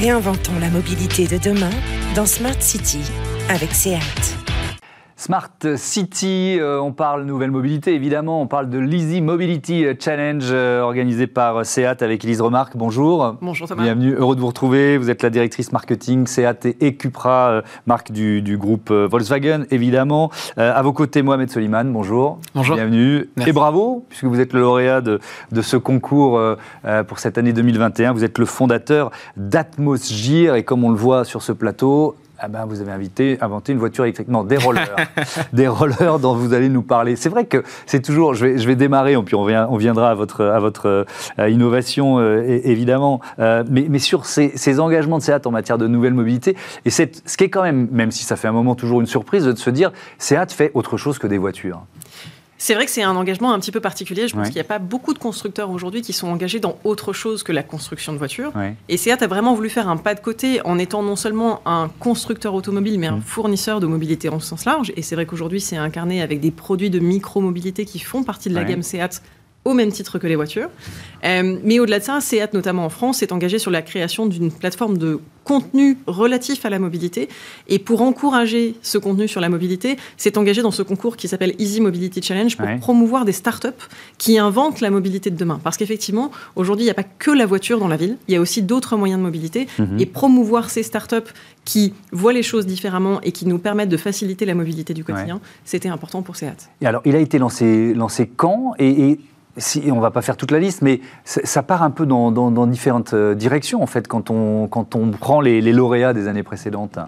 Réinventons la mobilité de demain dans Smart City avec SEAT. Smart City, euh, on parle nouvelle mobilité évidemment, on parle de l'Easy Mobility Challenge euh, organisé par SEAT avec Elise Remarque. Bonjour. Bonjour Thomas. Bienvenue, heureux de vous retrouver. Vous êtes la directrice marketing SEAT et Cupra, euh, marque du, groupe Volkswagen évidemment. à vos côtés, Mohamed Soliman, bonjour. Bonjour. Bienvenue. Et bravo, puisque vous êtes le lauréat de, de ce concours pour cette année 2021. Vous êtes le fondateur d'Atmosgir et comme on le voit sur ce plateau, ah ben, vous avez invité, inventé une voiture électrique. Non, des rollers. des rollers dont vous allez nous parler. C'est vrai que c'est toujours, je vais, je vais démarrer, puis on, on viendra à votre, à votre euh, innovation, euh, évidemment, euh, mais, mais, sur ces, ces, engagements de SEAT en matière de nouvelle mobilité, et ce qui est quand même, même si ça fait un moment toujours une surprise, de se dire, SEAT fait autre chose que des voitures. C'est vrai que c'est un engagement un petit peu particulier. Je pense qu'il n'y a pas beaucoup de constructeurs aujourd'hui qui sont engagés dans autre chose que la construction de voitures. Et SEAT a vraiment voulu faire un pas de côté en étant non seulement un constructeur automobile, mais un mm. fournisseur de mobilité en sens large. Et c'est vrai qu'aujourd'hui, c'est incarné avec des produits de micro-mobilité qui font partie de la gamme SEAT au même titre que les voitures. Euh, mais au-delà de ça, SEAT, notamment en France, s'est engagé sur la création d'une plateforme de contenu relatif à la mobilité. Et pour encourager ce contenu sur la mobilité, s'est engagé dans ce concours qui s'appelle Easy Mobility Challenge pour promouvoir des startups qui inventent la mobilité de demain. Parce qu'effectivement, aujourd'hui, il n'y a pas que la voiture dans la ville, il y a aussi d'autres moyens de mobilité. Mhm. Et promouvoir ces startups qui voient les choses différemment et qui nous permettent de faciliter la mobilité du quotidien, c'était important pour SEAT. Et alors, il a été lancé, lancé quand? Et si, on ne va pas faire toute la liste, mais ça part un peu dans, différentes euh, directions, en fait, quand on, quand on prend les, les lauréats des années précédentes.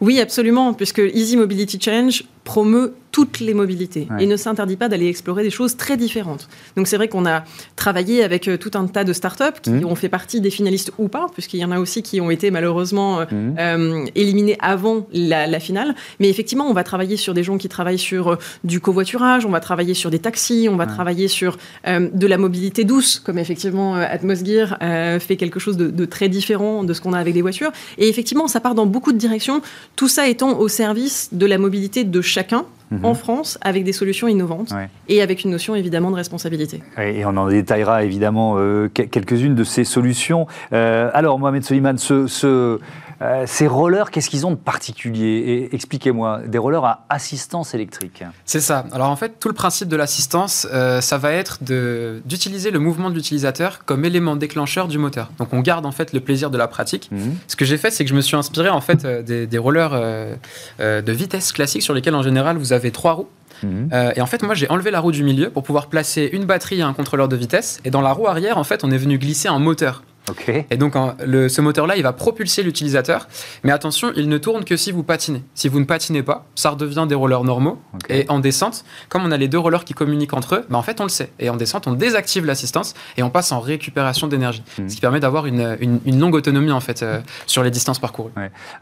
Oui, absolument, puisque Easy Mobility Challenge promeut toutes les mobilités et ne s'interdit pas d'aller explorer des choses très différentes. Donc c'est vrai qu'on a travaillé avec euh, tout un tas de startups qui mmh. ont fait partie des finalistes ou pas, puisqu'il y en a aussi qui ont été malheureusement euh, mmh. euh, éliminés avant la, finale. Mais effectivement, on va travailler sur des gens qui travaillent sur du covoiturage, on va travailler sur des taxis, on va travailler sur de la mobilité douce, comme effectivement Atmosgear fait quelque chose de, de très différent de ce qu'on a avec les voitures. Et effectivement, ça part dans beaucoup de directions, tout ça étant au service de la mobilité de chacun Mhm. en France avec des solutions innovantes et avec une notion évidemment de responsabilité. Et on en détaillera évidemment euh, quelques-unes de ces solutions. Euh, alors Mohamed Soliman, ce, euh, ces rollers, qu'est-ce qu'ils ont de particulier Expliquez-moi, des rollers à assistance électrique. C'est ça. Alors en fait, tout le principe de l'assistance, ça va être d'utiliser le mouvement de l'utilisateur comme élément déclencheur du moteur. Donc on garde en fait le plaisir de la pratique. Mhm. Ce que j'ai fait, c'est que je me suis inspiré en fait des, des rollers de vitesse classique sur lesquels en général vous avez trois roues. Mhm. Euh, et en fait, moi, j'ai enlevé la roue du milieu pour pouvoir placer une batterie et un contrôleur de vitesse. Et dans la roue arrière, en fait, on est venu glisser un moteur. Et donc, le, ce moteur-là, il va propulser l'utilisateur. Mais attention, il ne tourne que si vous patinez. Si vous ne patinez pas, ça redevient des rollers normaux. Et en descente, comme on a les deux rollers qui communiquent entre eux, bah en fait, on le sait. Et en descente, on désactive l'assistance et on passe en récupération d'énergie. Hmm. Ce qui permet d'avoir une, une, longue autonomie, en fait, euh, sur les distances parcourues.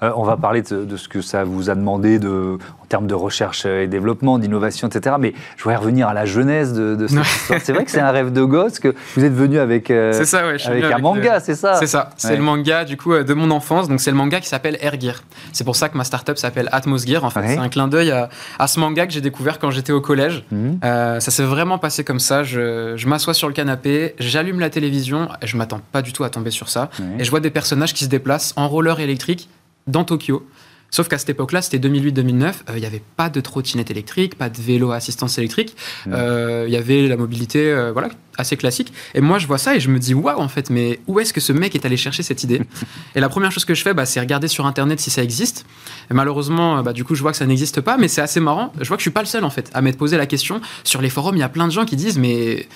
Euh, on va parler de, ce que ça vous a demandé de, en termes de recherche et développement, d'innovation, etc. Mais je voudrais revenir à la genèse de, cette histoire. C'est vrai que c'est un rêve de gosse que vous êtes venu avec, euh, ça, avec un manga c'est ça C'est ça. C'est le manga du coup euh, de mon enfance. Donc c'est le manga qui s'appelle Air Gear. C'est pour ça que ma startup s'appelle Atmos Gear. En fait, c'est un clin d'œil à, ce manga que j'ai découvert quand j'étais au collège. Mhm. Euh, ça s'est vraiment passé comme ça. Je, je m'assois sur le canapé, j'allume la télévision. Je m'attends pas du tout à tomber sur ça. Et je vois des personnages qui se déplacent en roller électrique dans Tokyo. Sauf qu'à cette époque-là, c'était 2008-2009, euh, il n'y avait pas de trottinette électrique, pas de vélo à assistance électrique. Euh, il y avait la mobilité euh, voilà, assez classique. Et moi, je vois ça et je me dis, waouh, en fait, mais où est-ce que ce mec est allé chercher cette idée Et la première chose que je fais, bah, c'est regarder sur Internet si ça existe. Et malheureusement, bah, du coup, je vois que ça n'existe pas, mais c'est assez marrant. Je vois que je suis pas le seul, en fait, à m'être posé la question. Sur les forums, il y a plein de gens qui disent, mais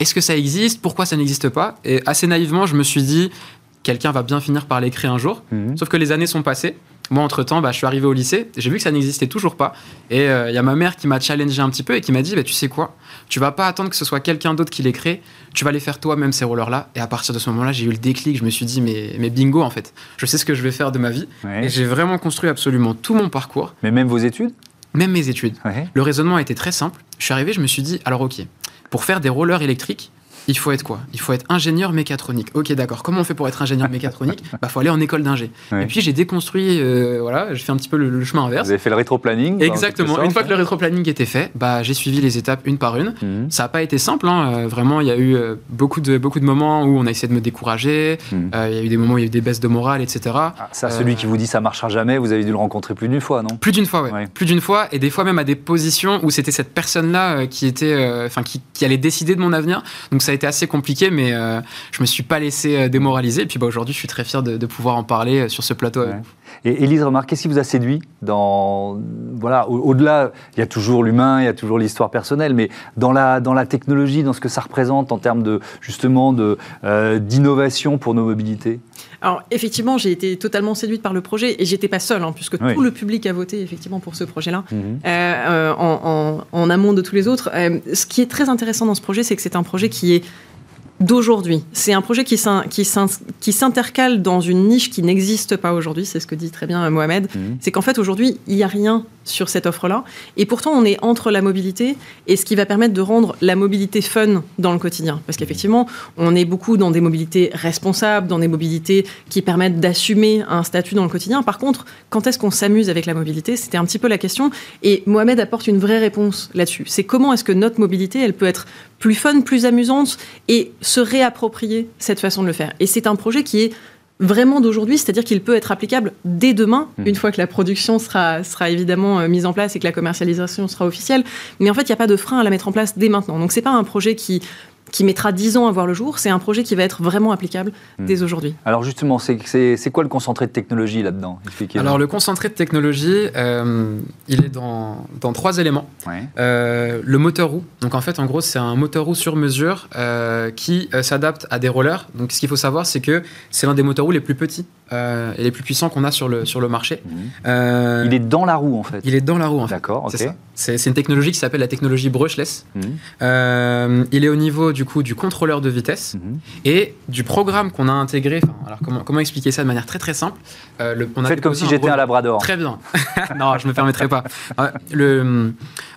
est-ce que ça existe? Pourquoi ça n'existe pas? Et assez naïvement, je me suis dit, quelqu'un va bien finir par créer un jour. Mhm. Sauf que les années sont passées. Moi, entre-temps, bah, je suis arrivé au lycée, j'ai vu que ça n'existait toujours pas. Et il euh, y a ma mère qui m'a challengé un petit peu et qui m'a dit, bah, tu sais quoi, tu vas pas attendre que ce soit quelqu'un d'autre qui les crée, tu vas les faire toi-même, ces rollers-là. Et à partir de ce moment-là, j'ai eu le déclic, je me suis dit, mais, mais bingo, en fait, je sais ce que je vais faire de ma vie. Et j'ai vraiment construit absolument tout mon parcours. Mais même vos études? Même mes études. Le raisonnement a été très simple. Je suis arrivé, je me suis dit, alors ok, pour faire des rollers électriques, il faut être quoi? Il faut être ingénieur mécatronique. Ok, d'accord. Comment on fait pour être ingénieur mécatronique? Bah, faut aller en école d'ingé. Et puis j'ai déconstruit, euh, voilà, j'ai fait un petit peu le, chemin inverse. Vous avez fait le rétro-planning Exactement. Une fois que le rétro-planning était fait, bah, j'ai suivi les étapes une par une. Mhm. Ça n'a pas été simple. Hein. Euh, vraiment, il y a eu euh, beaucoup de beaucoup de moments où on a essayé de me décourager. Mhm. Il y a eu des moments où il y a eu des baisses de morale, etc. Ah, ça, celui qui vous dit ça marchera jamais, vous avez dû le rencontrer plus d'une fois, non? Plus d'une fois, oui. Plus d'une fois, et des fois même à des positions où c'était cette personne-là qui était, enfin, qui, qui allait décider de mon avenir. Donc ça a été assez compliqué mais euh, je me suis pas laissé euh, démoraliser. Et puis bah, aujourd'hui, je suis très fier de, pouvoir en parler euh, sur ce plateau. Et Élise, remarque, qu'est-ce qui vous a séduit dans voilà au-delà, il y a toujours l'humain, il y a toujours l'histoire personnelle, mais dans la dans la technologie, dans ce que ça représente en termes de justement de d'innovation pour nos mobilités? Alors effectivement, j'ai été totalement séduite par le projet et j'étais pas seule, hein, puisque tout le public a voté effectivement pour ce projet-là, mhm. en, en, amont de tous les autres. ce qui est très intéressant dans ce projet, c'est que c'est un projet qui est d'aujourd'hui. C'est un projet qui s'intercale dans une niche qui n'existe pas aujourd'hui, c'est ce que dit très bien Mohamed. Mhm. C'est qu'en fait aujourd'hui, il n'y a rien sur cette offre-là. Et pourtant, on est entre la mobilité et ce qui va permettre de rendre la mobilité fun dans le quotidien. Parce qu'effectivement, on est beaucoup dans des mobilités responsables, dans des mobilités qui permettent d'assumer un statut dans le quotidien. Par contre, quand est-ce qu'on s'amuse avec la mobilité? C'était un petit peu la question. Et Mohamed apporte une vraie réponse là-dessus. C'est comment est-ce que notre mobilité, elle peut être plus fun, plus amusante? Et se réapproprier cette façon de le faire. Et c'est un projet qui est vraiment d'aujourd'hui, c'est-à-dire qu'il peut être applicable dès demain, mmh. une fois que la production sera, sera évidemment euh, mise en place et que la commercialisation sera officielle. Mais en fait, il n'y a pas de frein à la mettre en place dès maintenant. Donc, ce n'est pas un projet qui qui mettra 10 ans à voir le jour. C'est un projet qui va être vraiment applicable hmm. dès aujourd'hui. Alors justement, c'est quoi le concentré de technologie là-dedans? Alors le concentré de technologie, euh, il est dans, dans trois éléments. Euh, le moteur roue. Donc en fait, en gros, c'est un moteur roue sur mesure euh, qui s'adapte à des rollers. Donc ce qu'il faut savoir, c'est que c'est l'un des moteurs roues les plus petits et les plus puissants qu'on a sur le, sur le marché. Hmm. il est dans la roue en fait. Il est dans la roue en fait. D'accord, ok. C'est une technologie qui s'appelle la technologie brushless. Hmm. il est au niveau du coup du contrôleur de vitesse mhm. et du programme qu'on a intégré. Alors comment, comment, expliquer ça de manière très très simple? Euh, le, on Faites comme si j'étais un labrador. Très bien. non, je me permettrai pas. Euh, le,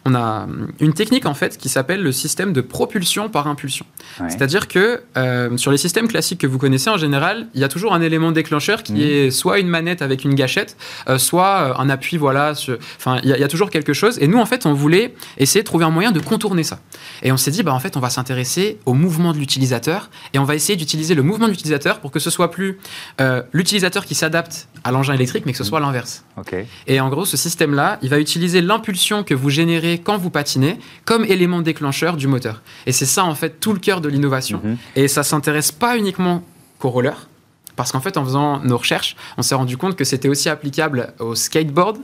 on a une technique en fait qui s'appelle le système de propulsion par impulsion. C'est-à-dire que euh, sur les systèmes classiques que vous connaissez en général, il y a toujours un élément déclencheur qui mhm. est soit une manette avec une gâchette, soit un appui. Voilà. Enfin, il y, a toujours quelque chose. Et nous en fait, on voulait essayer de trouver un moyen de contourner ça. Et on s'est dit, bah en fait, on va s'intéresser au mouvement de l'utilisateur et on va essayer d'utiliser le mouvement de l'utilisateur pour que ce soit plus euh, l'utilisateur qui s'adapte à l'engin électrique, mais que ce soit l'inverse. Et en gros, ce système-là, il va utiliser l'impulsion que vous générez quand vous patinez comme élément déclencheur du moteur. Et c'est ça, en fait, tout le cœur de l'innovation. Mhm. Et ça s'intéresse pas uniquement qu'au roller, parce qu'en fait, en faisant nos recherches, on s'est rendu compte que c'était aussi applicable au skateboard,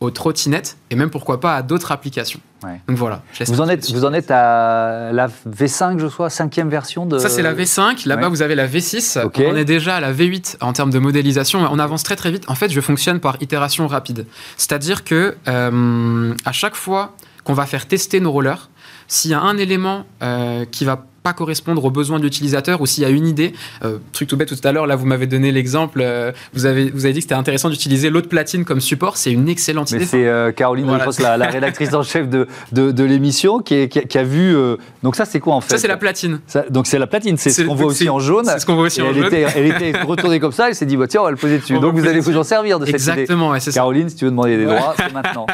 aux trottinettes et même pourquoi pas à d'autres applications. Donc voilà. Vous en, êtes, vous en êtes à la V5, je crois, cinquième version de. Ça, c'est la V5. Là-bas, vous avez la V6. On est déjà à la V8 en termes de modélisation. On avance très très vite. En fait, je fonctionne par itération rapide. C'est-à-dire que euh, à chaque fois qu'on va faire tester nos rollers, s'il y a un élément euh, qui va correspondre aux besoins de l'utilisateur ou s'il y a une idée. Euh, truc tout bête, tout à l'heure, là, vous m'avez donné l'exemple. Euh, vous, avez, vous avez dit que c'était intéressant d'utiliser l'autre platine comme support. C'est une excellente idée. C'est euh, Caroline la, la, rédactrice en chef de, de, l'émission, qui, qui, a vu. donc, ça, c'est quoi en fait Ça, c'est la platine. donc, c'est la platine. C'est ce qu'on voit aussi en jaune. C'est ce qu'on voit aussi en elle jaune. Était, elle était retournée comme ça. Elle s'est dit, bah, tiens, on va le poser dessus. donc, vous allez vous en servir de cette Exactement, idée. Caroline, si tu veux demander des droits, c'est maintenant.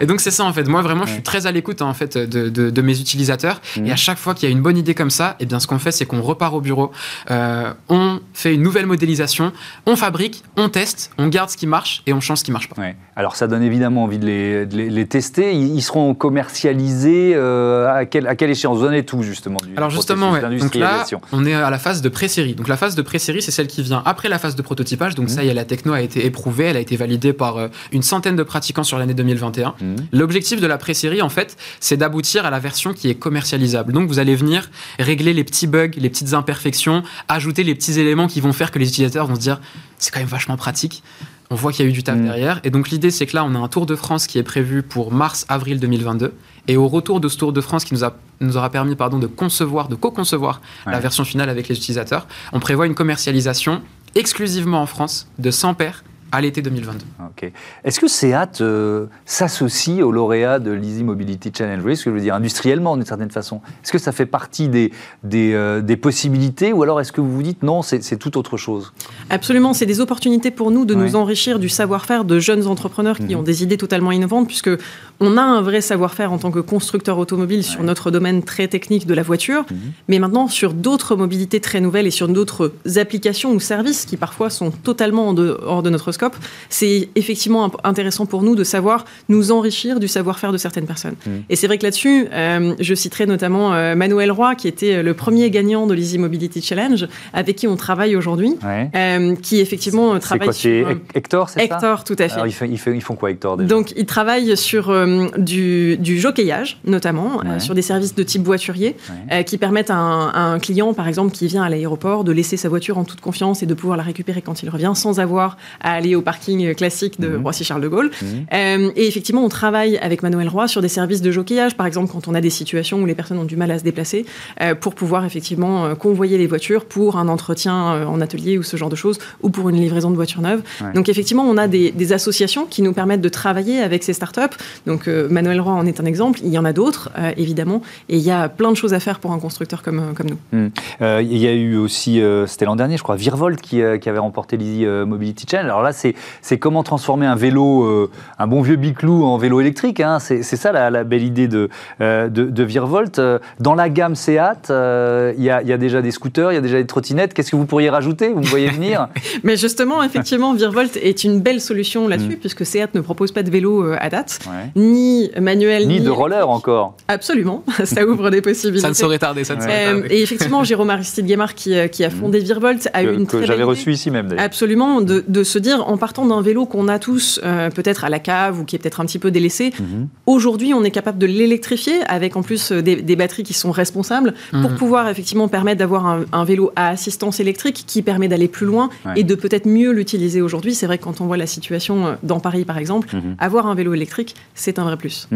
et donc, c'est ça, en fait. Moi, vraiment, je suis très à l'écoute, en fait, de, de, mes utilisateurs. Mmh. Et à chaque fois qu'il y a une bonne idée comme ça, et eh bien, ce qu'on fait, c'est qu'on repart au bureau, euh, on fait une nouvelle modélisation, on fabrique, on teste, on garde ce qui marche et on change ce qui marche pas. Alors ça donne évidemment envie de les, tester. Ils, seront commercialisés euh, à, quelle, à quelle échéance? Vous en êtes tout justement du Alors justement, donc là, on est à la phase de pré-série. Donc la phase de pré-série, c'est celle qui vient après la phase de prototypage. Donc ça, y est, la techno a été éprouvée, elle a été validée par euh, une centaine de pratiquants sur l'année 2021. Mmh. L'objectif de la pré-série, en fait, c'est d'aboutir à la version qui est commercialisable. Donc vous allez venir régler les petits bugs, les petites imperfections, ajouter les petits éléments qui vont faire que les utilisateurs vont se dire c'est quand même vachement pratique. On voit qu'il y a eu du taf mm. derrière. Et donc l'idée, c'est que là, on a un Tour de France qui est prévu pour mars-avril 2022. Et au retour de ce Tour de France qui nous, a, nous aura permis pardon, de concevoir, de co-concevoir la version finale avec les utilisateurs, on prévoit une commercialisation exclusivement en France de 100 paires à l'été 2022. Ok. Est-ce que SEAT euh, s'associe au lauréat de l'Easy Mobility Challenge Vous ce que je veux dire, industriellement d'une certaine façon Est-ce que ça fait partie des, des, euh, des possibilités ou alors est-ce que vous vous dites non, c'est tout autre chose? Absolument, c'est des opportunités pour nous de nous enrichir du savoir-faire de jeunes entrepreneurs qui mhm. ont des idées totalement innovantes puisque on a un vrai savoir-faire en tant que constructeur automobile sur notre domaine très technique de la voiture, mhm. mais maintenant sur d'autres mobilités très nouvelles et sur d'autres applications ou services qui parfois sont totalement hors de notre c'est effectivement intéressant pour nous de savoir nous enrichir du savoir-faire de certaines personnes. Mmh. Et c'est vrai que là-dessus, euh, je citerai notamment euh, Manuel Roy, qui était le premier gagnant de l'Easy Mobility Challenge, avec qui on travaille aujourd'hui, euh, qui effectivement travaille quoi, sur... Hector, c'est ça? Hector, tout à fait. Alors, ils, font quoi, Hector déjà? Donc, ils travaillent sur du, du jockeyage, notamment, sur des services de type voiturier, qui permettent à un, client, par exemple, qui vient à l'aéroport, de laisser sa voiture en toute confiance et de pouvoir la récupérer quand il revient, sans avoir à aller au parking classique de mhm. Roissy-Charles de Gaulle. Mhm. Euh, et effectivement, on travaille avec Manuel Roy sur des services de jockeyage, par exemple quand on a des situations où les personnes ont du mal à se déplacer, euh, pour pouvoir effectivement euh, convoyer les voitures pour un entretien en atelier ou ce genre de choses, ou pour une livraison de voitures neuves. Donc effectivement, on a des, associations qui nous permettent de travailler avec ces startups. Donc Manuel Roy en est un exemple, il y en a d'autres, évidemment, et il y a plein de choses à faire pour un constructeur comme, comme nous. Hmm. il y a eu aussi, c'était l'an dernier, je crois, Virvolt qui, qui avait remporté l'Easy Mobility Challenge. Alors là, c'est c'est comment transformer un vélo, euh, un bon vieux biclou en vélo électrique. Hein. C'est ça la, belle idée de, euh, de, Virvolt. Euh, dans la gamme Seat, il y, a déjà des scooters, il y a déjà des trottinettes. Qu'est-ce que vous pourriez rajouter Vous me voyez venir Mais justement, effectivement, Virvolt est une belle solution là-dessus, mm. puisque Seat ne propose pas de vélo à date, ni manuel, ni, de roller encore. Absolument, ça ouvre des possibilités. Ça ne saurait tarder, ça ne saurait tarder. Et effectivement, Jérôme Aristide Guémard, qui, qui a fondé Virvolt, a eu une très que j'avais reçu ici même. Absolument, de, de, se dire, en partant d'un vélo qu'on a tous euh, peut-être à la cave ou qui est peut-être un petit peu délaissé, mhm. aujourd'hui on est capable de l'électrifier avec en plus euh, des, batteries qui sont responsables pour mhm. pouvoir effectivement permettre d'avoir un, vélo à assistance électrique qui permet d'aller plus loin et de peut-être mieux l'utiliser aujourd'hui. C'est vrai que quand on voit la situation euh, dans Paris par exemple, mhm. avoir un vélo électrique, c'est un vrai plus.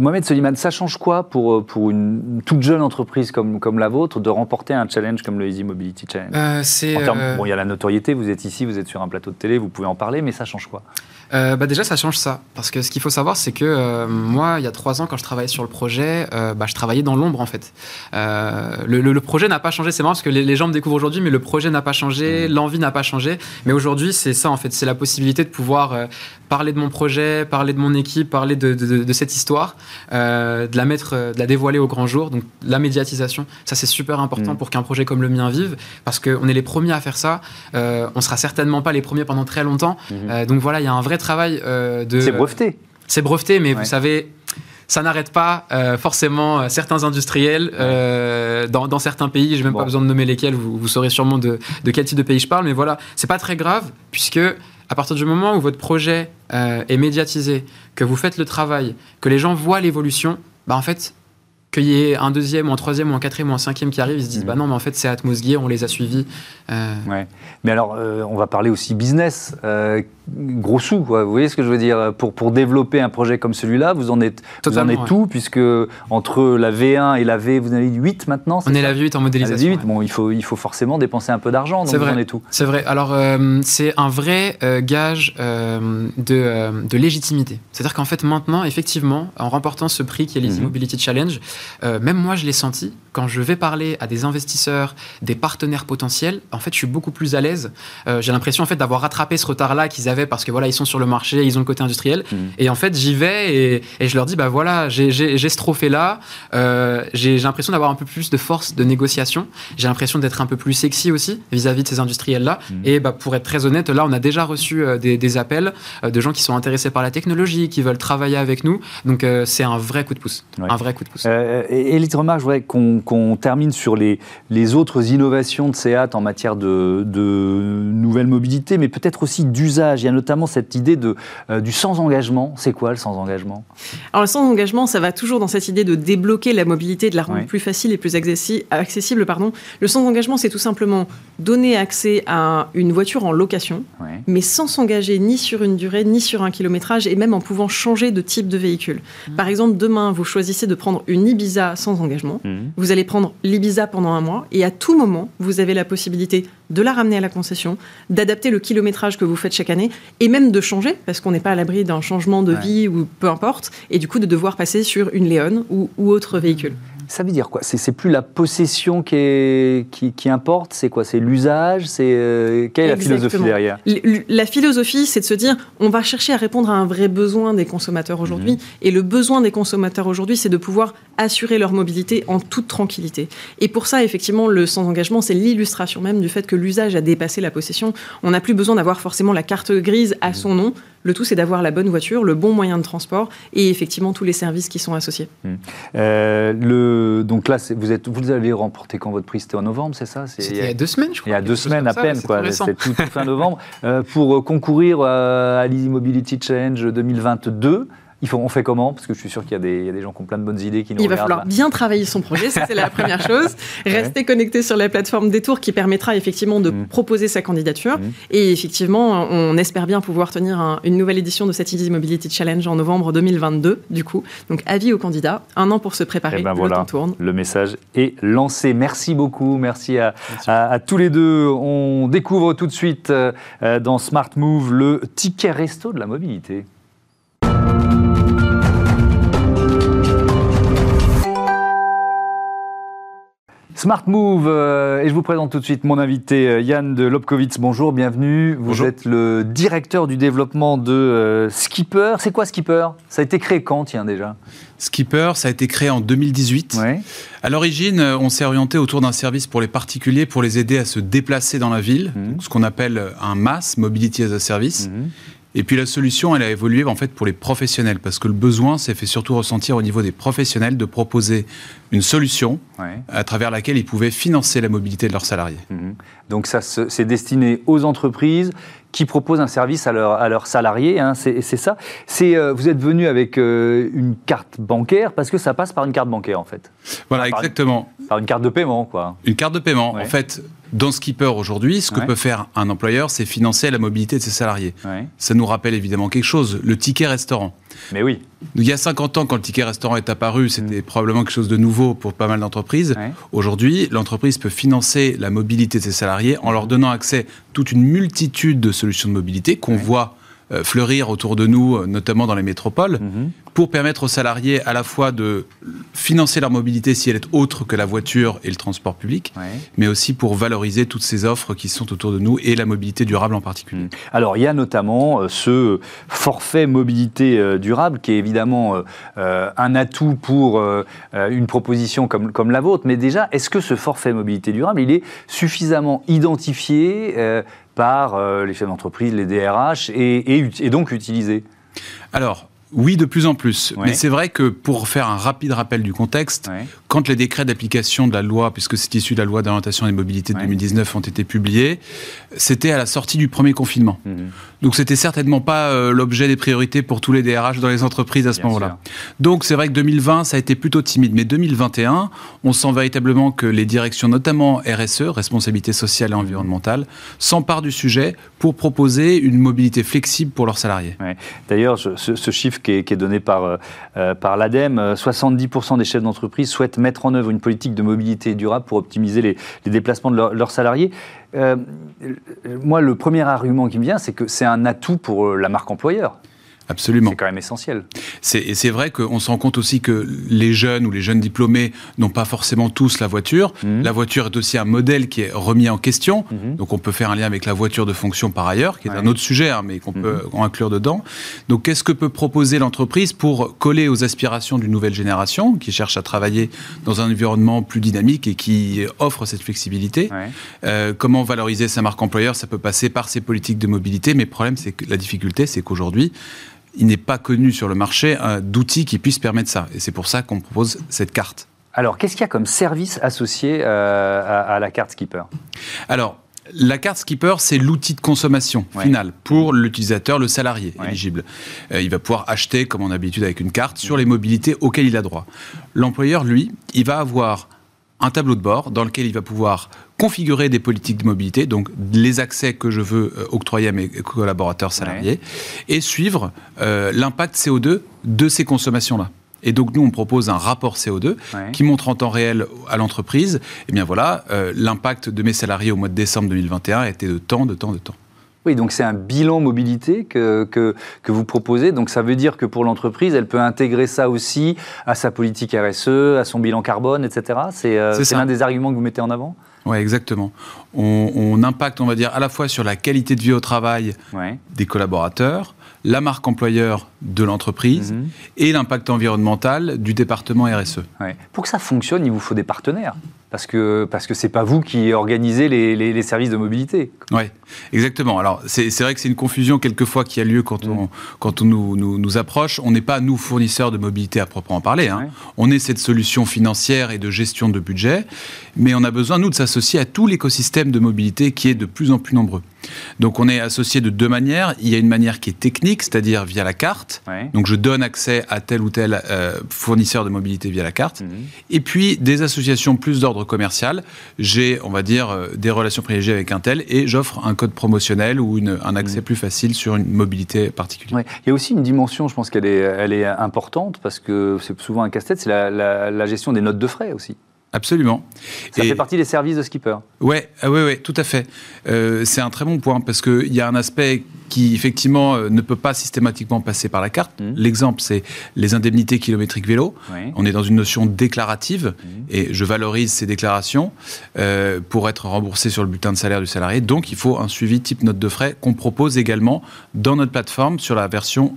Mohamed Soliman, ça change quoi pour, pour une toute jeune entreprise comme, comme la vôtre de remporter un challenge comme le Easy Mobility Challenge? Bon, il y a la notoriété, vous êtes ici, vous êtes sur un plateau de télé, vous pouvez en parler, mais ça change quoi? Euh, bah déjà, ça change ça. Parce que ce qu'il faut savoir, c'est que euh, moi, il y a trois ans, quand je travaillais sur le projet, euh, bah, je travaillais dans l'ombre, en fait. Le, projet n'a pas changé. C'est marrant parce que les, gens me découvrent aujourd'hui, mais le projet n'a pas changé, mmh. l'envie n'a pas changé. Mais aujourd'hui, c'est ça, en fait. C'est la possibilité de pouvoir parler de mon projet, parler de mon équipe, parler de, de, cette histoire, de la mettre, de la dévoiler au grand jour. Donc, la médiatisation, ça, c'est super important mmh. pour qu'un projet comme le mien vive. Parce qu'on est les premiers à faire ça. on sera certainement pas les premiers pendant très longtemps. Mmh. donc, voilà, il y a un vrai travail euh, de. C'est breveté. C'est breveté, mais vous savez, ça n'arrête pas euh, forcément euh, certains industriels dans, certains pays. J'ai même pas besoin de nommer lesquels. Vous, vous saurez sûrement de, de, quel type de pays je parle. Mais voilà, c'est pas très grave puisque à partir du moment où votre projet est médiatisé, que vous faites le travail, que les gens voient l'évolution, bah en fait, qu'il y ait un deuxième ou un troisième ou un quatrième ou un cinquième qui arrive, ils se disent, mmh. bah non, mais en fait, c'est Atmos Gear, on les a suivis. Ouais. Mais alors, on va parler aussi business gros sous, quoi. Vous voyez ce que je veux dire? Pour, pour développer un projet comme celui-là, vous en êtes, vous en êtes tout, puisque entre la V1 et la V, vous en avez 8 maintenant On est la V8 en modélisation. V8, bon, il faut, il faut forcément dépenser un peu d'argent, donc vous en êtes tout. C'est vrai. Alors, euh, c'est un vrai euh, gage euh, de, de, légitimité. C'est-à-dire qu'en fait, maintenant, effectivement, en remportant ce prix qui est les mhm. Mobility Challenge, même moi, je l'ai senti, quand je vais parler à des investisseurs, des partenaires potentiels, en fait, je suis beaucoup plus à l'aise. J'ai l'impression, en fait, d'avoir rattrapé ce retard-là qu'ils avaient parce que voilà, ils sont sur le marché, ils ont le côté industriel. Mm. Et en fait, j'y vais et, et, je leur dis, bah voilà, j'ai ce trophée-là. Euh, j'ai l'impression d'avoir un peu plus de force de négociation. J'ai l'impression d'être un peu plus sexy aussi vis-à-vis de ces industriels-là. Mm. Et bah, pour être très honnête, là, on a déjà reçu euh, des, des, appels euh, de gens qui sont intéressés par la technologie, qui veulent travailler avec nous. Donc, c'est un vrai coup de pouce. Un vrai coup de pouce. et Elite Remarque, je voudrais qu'on qu'on termine sur les, les autres innovations de SEAT en matière de, de nouvelles mobilités, mais peut-être aussi d'usage. Il y a notamment cette idée de, euh, du sans-engagement. C'est quoi le sans-engagement? Alors le sans-engagement, ça va toujours dans cette idée de débloquer la mobilité, de la rendre plus facile et plus accessible. Pardon. Le sans-engagement, c'est tout simplement donner accès à une voiture en location, mais sans s'engager ni sur une durée, ni sur un kilométrage, et même en pouvant changer de type de véhicule. Mmh. Par exemple, demain, vous choisissez de prendre une Ibiza sans engagement. Mmh. Vous allez prendre l'Ibiza pendant un mois, et à tout moment, vous avez la possibilité de la ramener à la concession, d'adapter le kilométrage que vous faites chaque année, et même de changer, parce qu'on n'est pas à l'abri d'un changement de vie ou peu importe, et du coup de devoir passer sur une Léon ou, ou autre véhicule. Ça veut dire quoi? C'est plus la possession qui, est, qui, importe, c'est quoi? C'est l'usage C'est euh, quelle est la philosophie derrière? La philosophie, c'est de se dire, on va chercher à répondre à un vrai besoin des consommateurs aujourd'hui, mhm. et le besoin des consommateurs aujourd'hui, c'est de pouvoir assurer leur mobilité en toute tranquillité. Et pour ça, effectivement, le sans engagement, c'est l'illustration même du fait que l'usage a dépassé la possession. On n'a plus besoin d'avoir forcément la carte grise à son nom. Le tout, c'est d'avoir la bonne voiture, le bon moyen de transport et effectivement tous les services qui sont associés. Hmm. Euh, le, donc là, vous, êtes, vous avez remporté quand votre prix C'était en novembre, c'est ça? C'était il y a deux semaines, je crois. Il y a deux semaines à peine, quoi. C'est tout, fin novembre. Euh, pour concourir à l'Easy Mobility Challenge 2022, on fait comment? Parce que je suis sûr qu'il y, a des gens qui ont plein de bonnes idées qui nous Il va falloir bien travailler son projet, ça c'est la première chose. Rester connecté sur la plateforme Détour qui permettra effectivement de mm. proposer sa candidature. Mm. Et effectivement, on espère bien pouvoir tenir une nouvelle édition de cette Easy Mobility Challenge en novembre 2022, du coup. Donc avis aux candidats, un an pour se préparer, eh ben le temps tourne. Le message est lancé. Merci beaucoup, merci à, à, tous les deux. On découvre tout de suite euh, dans Smart Move le ticket resto de la mobilité. Smart Move, euh, et je vous présente tout de suite mon invité euh, Yann de Lobkowitz. Bonjour, bienvenue. Vous êtes le directeur du développement de euh, Skipper. C'est quoi Skipper? Ça a été créé quand, tiens, déjà? Skipper, ça a été créé en 2018. À l'origine, on s'est orienté autour d'un service pour les particuliers pour les aider à se déplacer dans la ville, mmh. ce qu'on appelle un MAS, Mobility as a Service. Mmh. Et puis la solution, elle a évolué en fait pour les professionnels, parce que le besoin s'est fait surtout ressentir au niveau des professionnels de proposer une solution à travers laquelle ils pouvaient financer la mobilité de leurs salariés. Mhm. Donc ça, c'est destiné aux entreprises qui proposent un service à, à leurs salariés, hein, c'est ça. Euh, vous êtes venu avec euh, une carte bancaire, parce que ça passe par une carte bancaire en fait. Voilà, exactement. Par une carte de paiement, quoi. Une carte de paiement. En fait, dans Skipper aujourd'hui, ce que peut faire un employeur, c'est financer la mobilité de ses salariés. Ça nous rappelle évidemment quelque chose, le ticket restaurant. Mais oui. Il y a 50 ans, quand le ticket restaurant est apparu, c'était mm. probablement quelque chose de nouveau pour pas mal d'entreprises. Aujourd'hui, l'entreprise peut financer la mobilité de ses salariés en leur donnant accès à toute une multitude de solutions de mobilité qu'on voit euh, fleurir autour de nous, euh, notamment dans les métropoles, mhm. Pour permettre aux salariés à la fois de financer leur mobilité si elle est autre que la voiture et le transport public, mais aussi pour valoriser toutes ces offres qui sont autour de nous et la mobilité durable en particulier. Mhm. Alors il y a notamment euh, ce forfait mobilité durable qui est évidemment un atout pour une proposition comme, comme la vôtre, mais déjà, est-ce que ce forfait mobilité durable, il est suffisamment identifié par euh, les chefs d'entreprise, les DRH, et, et, donc utilisé? Alors, oui, de plus en plus. Mais c'est vrai que pour faire un rapide rappel du contexte, quand les décrets d'application de la loi, puisque c'est issu de la loi d'orientation des mobilités de 2019, ont été publiés, c'était à la sortie du premier confinement. Mhm. Donc c'était certainement pas euh, l'objet des priorités pour tous les DRH dans les entreprises à ce moment-là. Donc c'est vrai que 2020, ça a été plutôt timide. Mais 2021, on sent véritablement que les directions, notamment RSE, responsabilité sociale et environnementale, s'emparent du sujet pour proposer une mobilité flexible pour leurs salariés. D'ailleurs, ce, chiffre qui est, donné par, euh, euh, par l'ADEME, 70% des chefs d'entreprise souhaitent mettre en œuvre une politique de mobilité durable pour optimiser les, déplacements de leurs salariés. Euh, moi, le premier argument qui me vient, c'est que c'est un atout pour euh, la marque employeur. Absolument. C'est quand même essentiel. Et c'est vrai qu'on se rend compte aussi que les jeunes ou les jeunes diplômés n'ont pas forcément tous la voiture. Mhm. La voiture est aussi un modèle qui est remis en question. Mhm. Donc on peut faire un lien avec la voiture de fonction par ailleurs, qui est un autre sujet, hein, mais qu'on peut mhm. inclure dedans. Donc qu'est-ce que peut proposer l'entreprise pour coller aux aspirations d'une nouvelle génération qui cherche à travailler dans un environnement plus dynamique et qui offre cette flexibilité? Euh, Comment valoriser sa marque employeur? Ça peut passer par ses politiques de mobilité, mais le problème, c'est que la difficulté, c'est qu'aujourd'hui, il n'est pas connu sur le marché d'outils qui puissent permettre ça. Et c'est pour ça qu'on propose cette carte. Alors, qu'est-ce qu'il y a comme service associé à, la carte Skipper? Alors, la carte Skipper, c'est l'outil de consommation final pour l'utilisateur, le salarié éligible. il va pouvoir acheter, comme on a l'habitude avec une carte, sur les mobilités auxquelles il a droit. L'employeur, lui, il va avoir un tableau de bord dans lequel il va pouvoir configurer des politiques de mobilité, donc les accès que je veux euh, octroyer à mes collaborateurs salariés, et suivre euh, l'impact CO2 de ces consommations-là. Et donc nous, on propose un rapport CO2 qui montre en temps réel à l'entreprise, eh bien voilà, euh, l'impact de mes salariés au mois de décembre 2021 était de temps, de temps, de temps. Oui, donc c'est un bilan mobilité que, que, que, vous proposez. Donc ça veut dire que pour l'entreprise, elle peut intégrer ça aussi à sa politique RSE, à son bilan carbone, etc. C'est euh, l'un des arguments que vous mettez en avant? Oui, exactement. On, impacte, on va dire, à la fois sur la qualité de vie au travail des collaborateurs, la marque employeur de l'entreprise mhm. et l'impact environnemental du département RSE. Pour que ça fonctionne, il vous faut des partenaires parce que parce que c'est pas vous qui organisez les, les, services de mobilité. Oui, exactement. Alors c'est vrai que c'est une confusion quelquefois qui a lieu quand on quand on nous, nous, nous approche. On n'est pas nous fournisseurs de mobilité à proprement parler. Hein. On est cette solution financière et de gestion de budget, mais on a besoin nous de s'associer à tout l'écosystème de mobilité qui est de plus en plus nombreux. Donc on est associé de deux manières. Il y a une manière qui est technique, c'est-à-dire via la carte. Donc je donne accès à tel ou tel euh, fournisseur de mobilité via la carte. Mhm. Et puis des associations plus d'ordre commercial. J'ai, on va dire, euh, des relations privilégiées avec un tel et j'offre un code promotionnel ou un accès mhm. plus facile sur une mobilité particulière. Il y a aussi une dimension, je pense qu'elle est, elle est importante parce que c'est souvent un casse-tête, c'est la gestion des notes de frais aussi. Absolument. Ça fait partie des services de skipper. Ouais, ah ouais, ouais, tout à fait. Euh, c'est un très bon point parce qu'il y a un aspect qui effectivement euh, ne peut pas systématiquement passer par la carte. Mmh. L'exemple, c'est les indemnités kilométriques vélo. On est dans une notion déclarative mmh. et je valorise ces déclarations euh, pour être remboursé sur le bulletin de salaire du salarié. Donc, il faut un suivi type note de frais qu'on propose également dans notre plateforme sur la version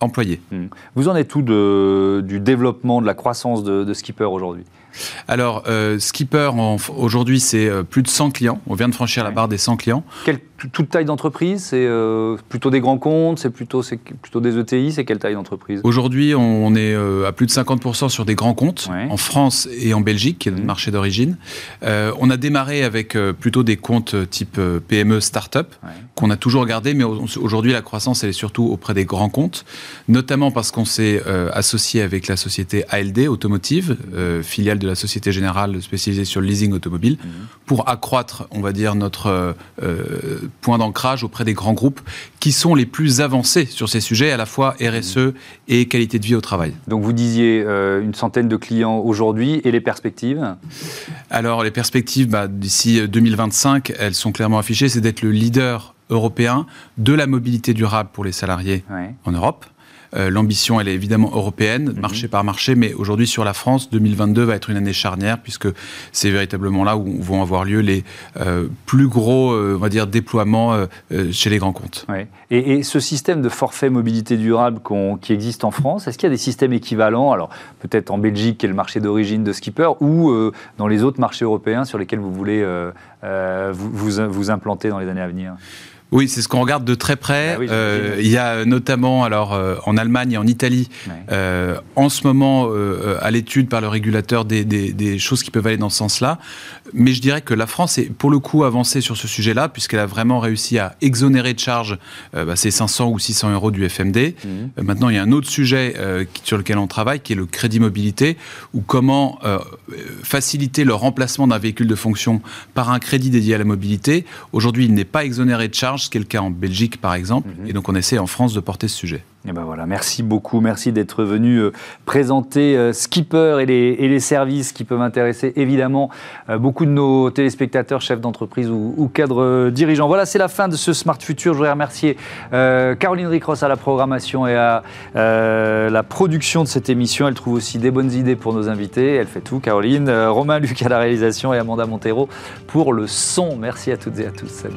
employée. Mmh. Vous en êtes tout de, du développement, de la croissance de, de Skipper aujourd'hui? Alors, euh, Skipper, aujourd'hui, c'est euh, plus de 100 clients. On vient de franchir la barre des 100 clients. Toute taille d'entreprise C'est euh, plutôt des grands comptes C'est plutôt, plutôt des ETI C'est quelle taille d'entreprise? Aujourd'hui, on est à plus de 50% sur des grands comptes, en France et en Belgique, qui est notre mmh. marché d'origine. on a démarré avec plutôt des comptes type PME, start-up, qu'on a toujours gardé, mais aujourd'hui, la croissance, elle est surtout auprès des grands comptes, notamment parce qu'on s'est associé avec la société ALD Automotive, filiale de la Société Générale spécialisée sur le leasing automobile, mhm. pour accroître, on va dire, notre euh, euh, point d'ancrage auprès des grands groupes qui sont les plus avancés sur ces sujets, à la fois RSE mhm. et qualité de vie au travail. Donc vous disiez euh, une centaine de clients aujourd'hui et les perspectives? Alors les perspectives, bah, d'ici 2025, elles sont clairement affichées, c'est d'être le leader européen de la mobilité durable pour les salariés en Europe. Euh, l'ambition, elle est évidemment européenne, mhm. marché par marché, mais aujourd'hui sur la France, 2022 va être une année charnière puisque c'est véritablement là où vont avoir lieu les euh, plus gros, euh, on va dire, déploiements chez les grands comptes. Et, ce système de forfait mobilité durable qui existe en France, est-ce qu'il y a des systèmes équivalents Alors peut-être en Belgique, qui est le marché d'origine de Skipper, ou dans les autres marchés européens sur lesquels vous voulez vous implanter dans les années à venir? Oui, c'est ce qu'on regarde de très près. Bah euh, il y a notamment, alors, euh, en Allemagne et en Italie, euh, en ce moment, à l'étude par le régulateur, des, des, choses qui peuvent aller dans ce sens-là. Mais je dirais que la France est pour le coup avancée sur ce sujet-là, puisqu'elle a vraiment réussi à exonérer de charges bah, ces 500 ou 600 euros du FMD. Mmh. maintenant, il y a un autre sujet sur lequel on travaille, qui est le crédit mobilité, ou comment faciliter le remplacement d'un véhicule de fonction par un crédit dédié à la mobilité. Aujourd'hui, il n'est pas exonéré de charges ce qui est le cas en Belgique par exemple. Mhm. Et donc on essaie en France de porter ce sujet. Et ben voilà, merci beaucoup, merci d'être venu euh, présenter euh, Skipper et les, et les, services qui peuvent intéresser évidemment euh, beaucoup de nos téléspectateurs, chefs d'entreprise ou, cadres dirigeants. Voilà, c'est la fin de ce Smart Future. Je voudrais remercier Caroline Ricross à la programmation et à la production de cette émission. Elle trouve aussi des bonnes idées pour nos invités. Elle fait tout, Caroline. Romain Luc à la réalisation et Amanda Montero pour le son. Merci à toutes et à tous. Salut.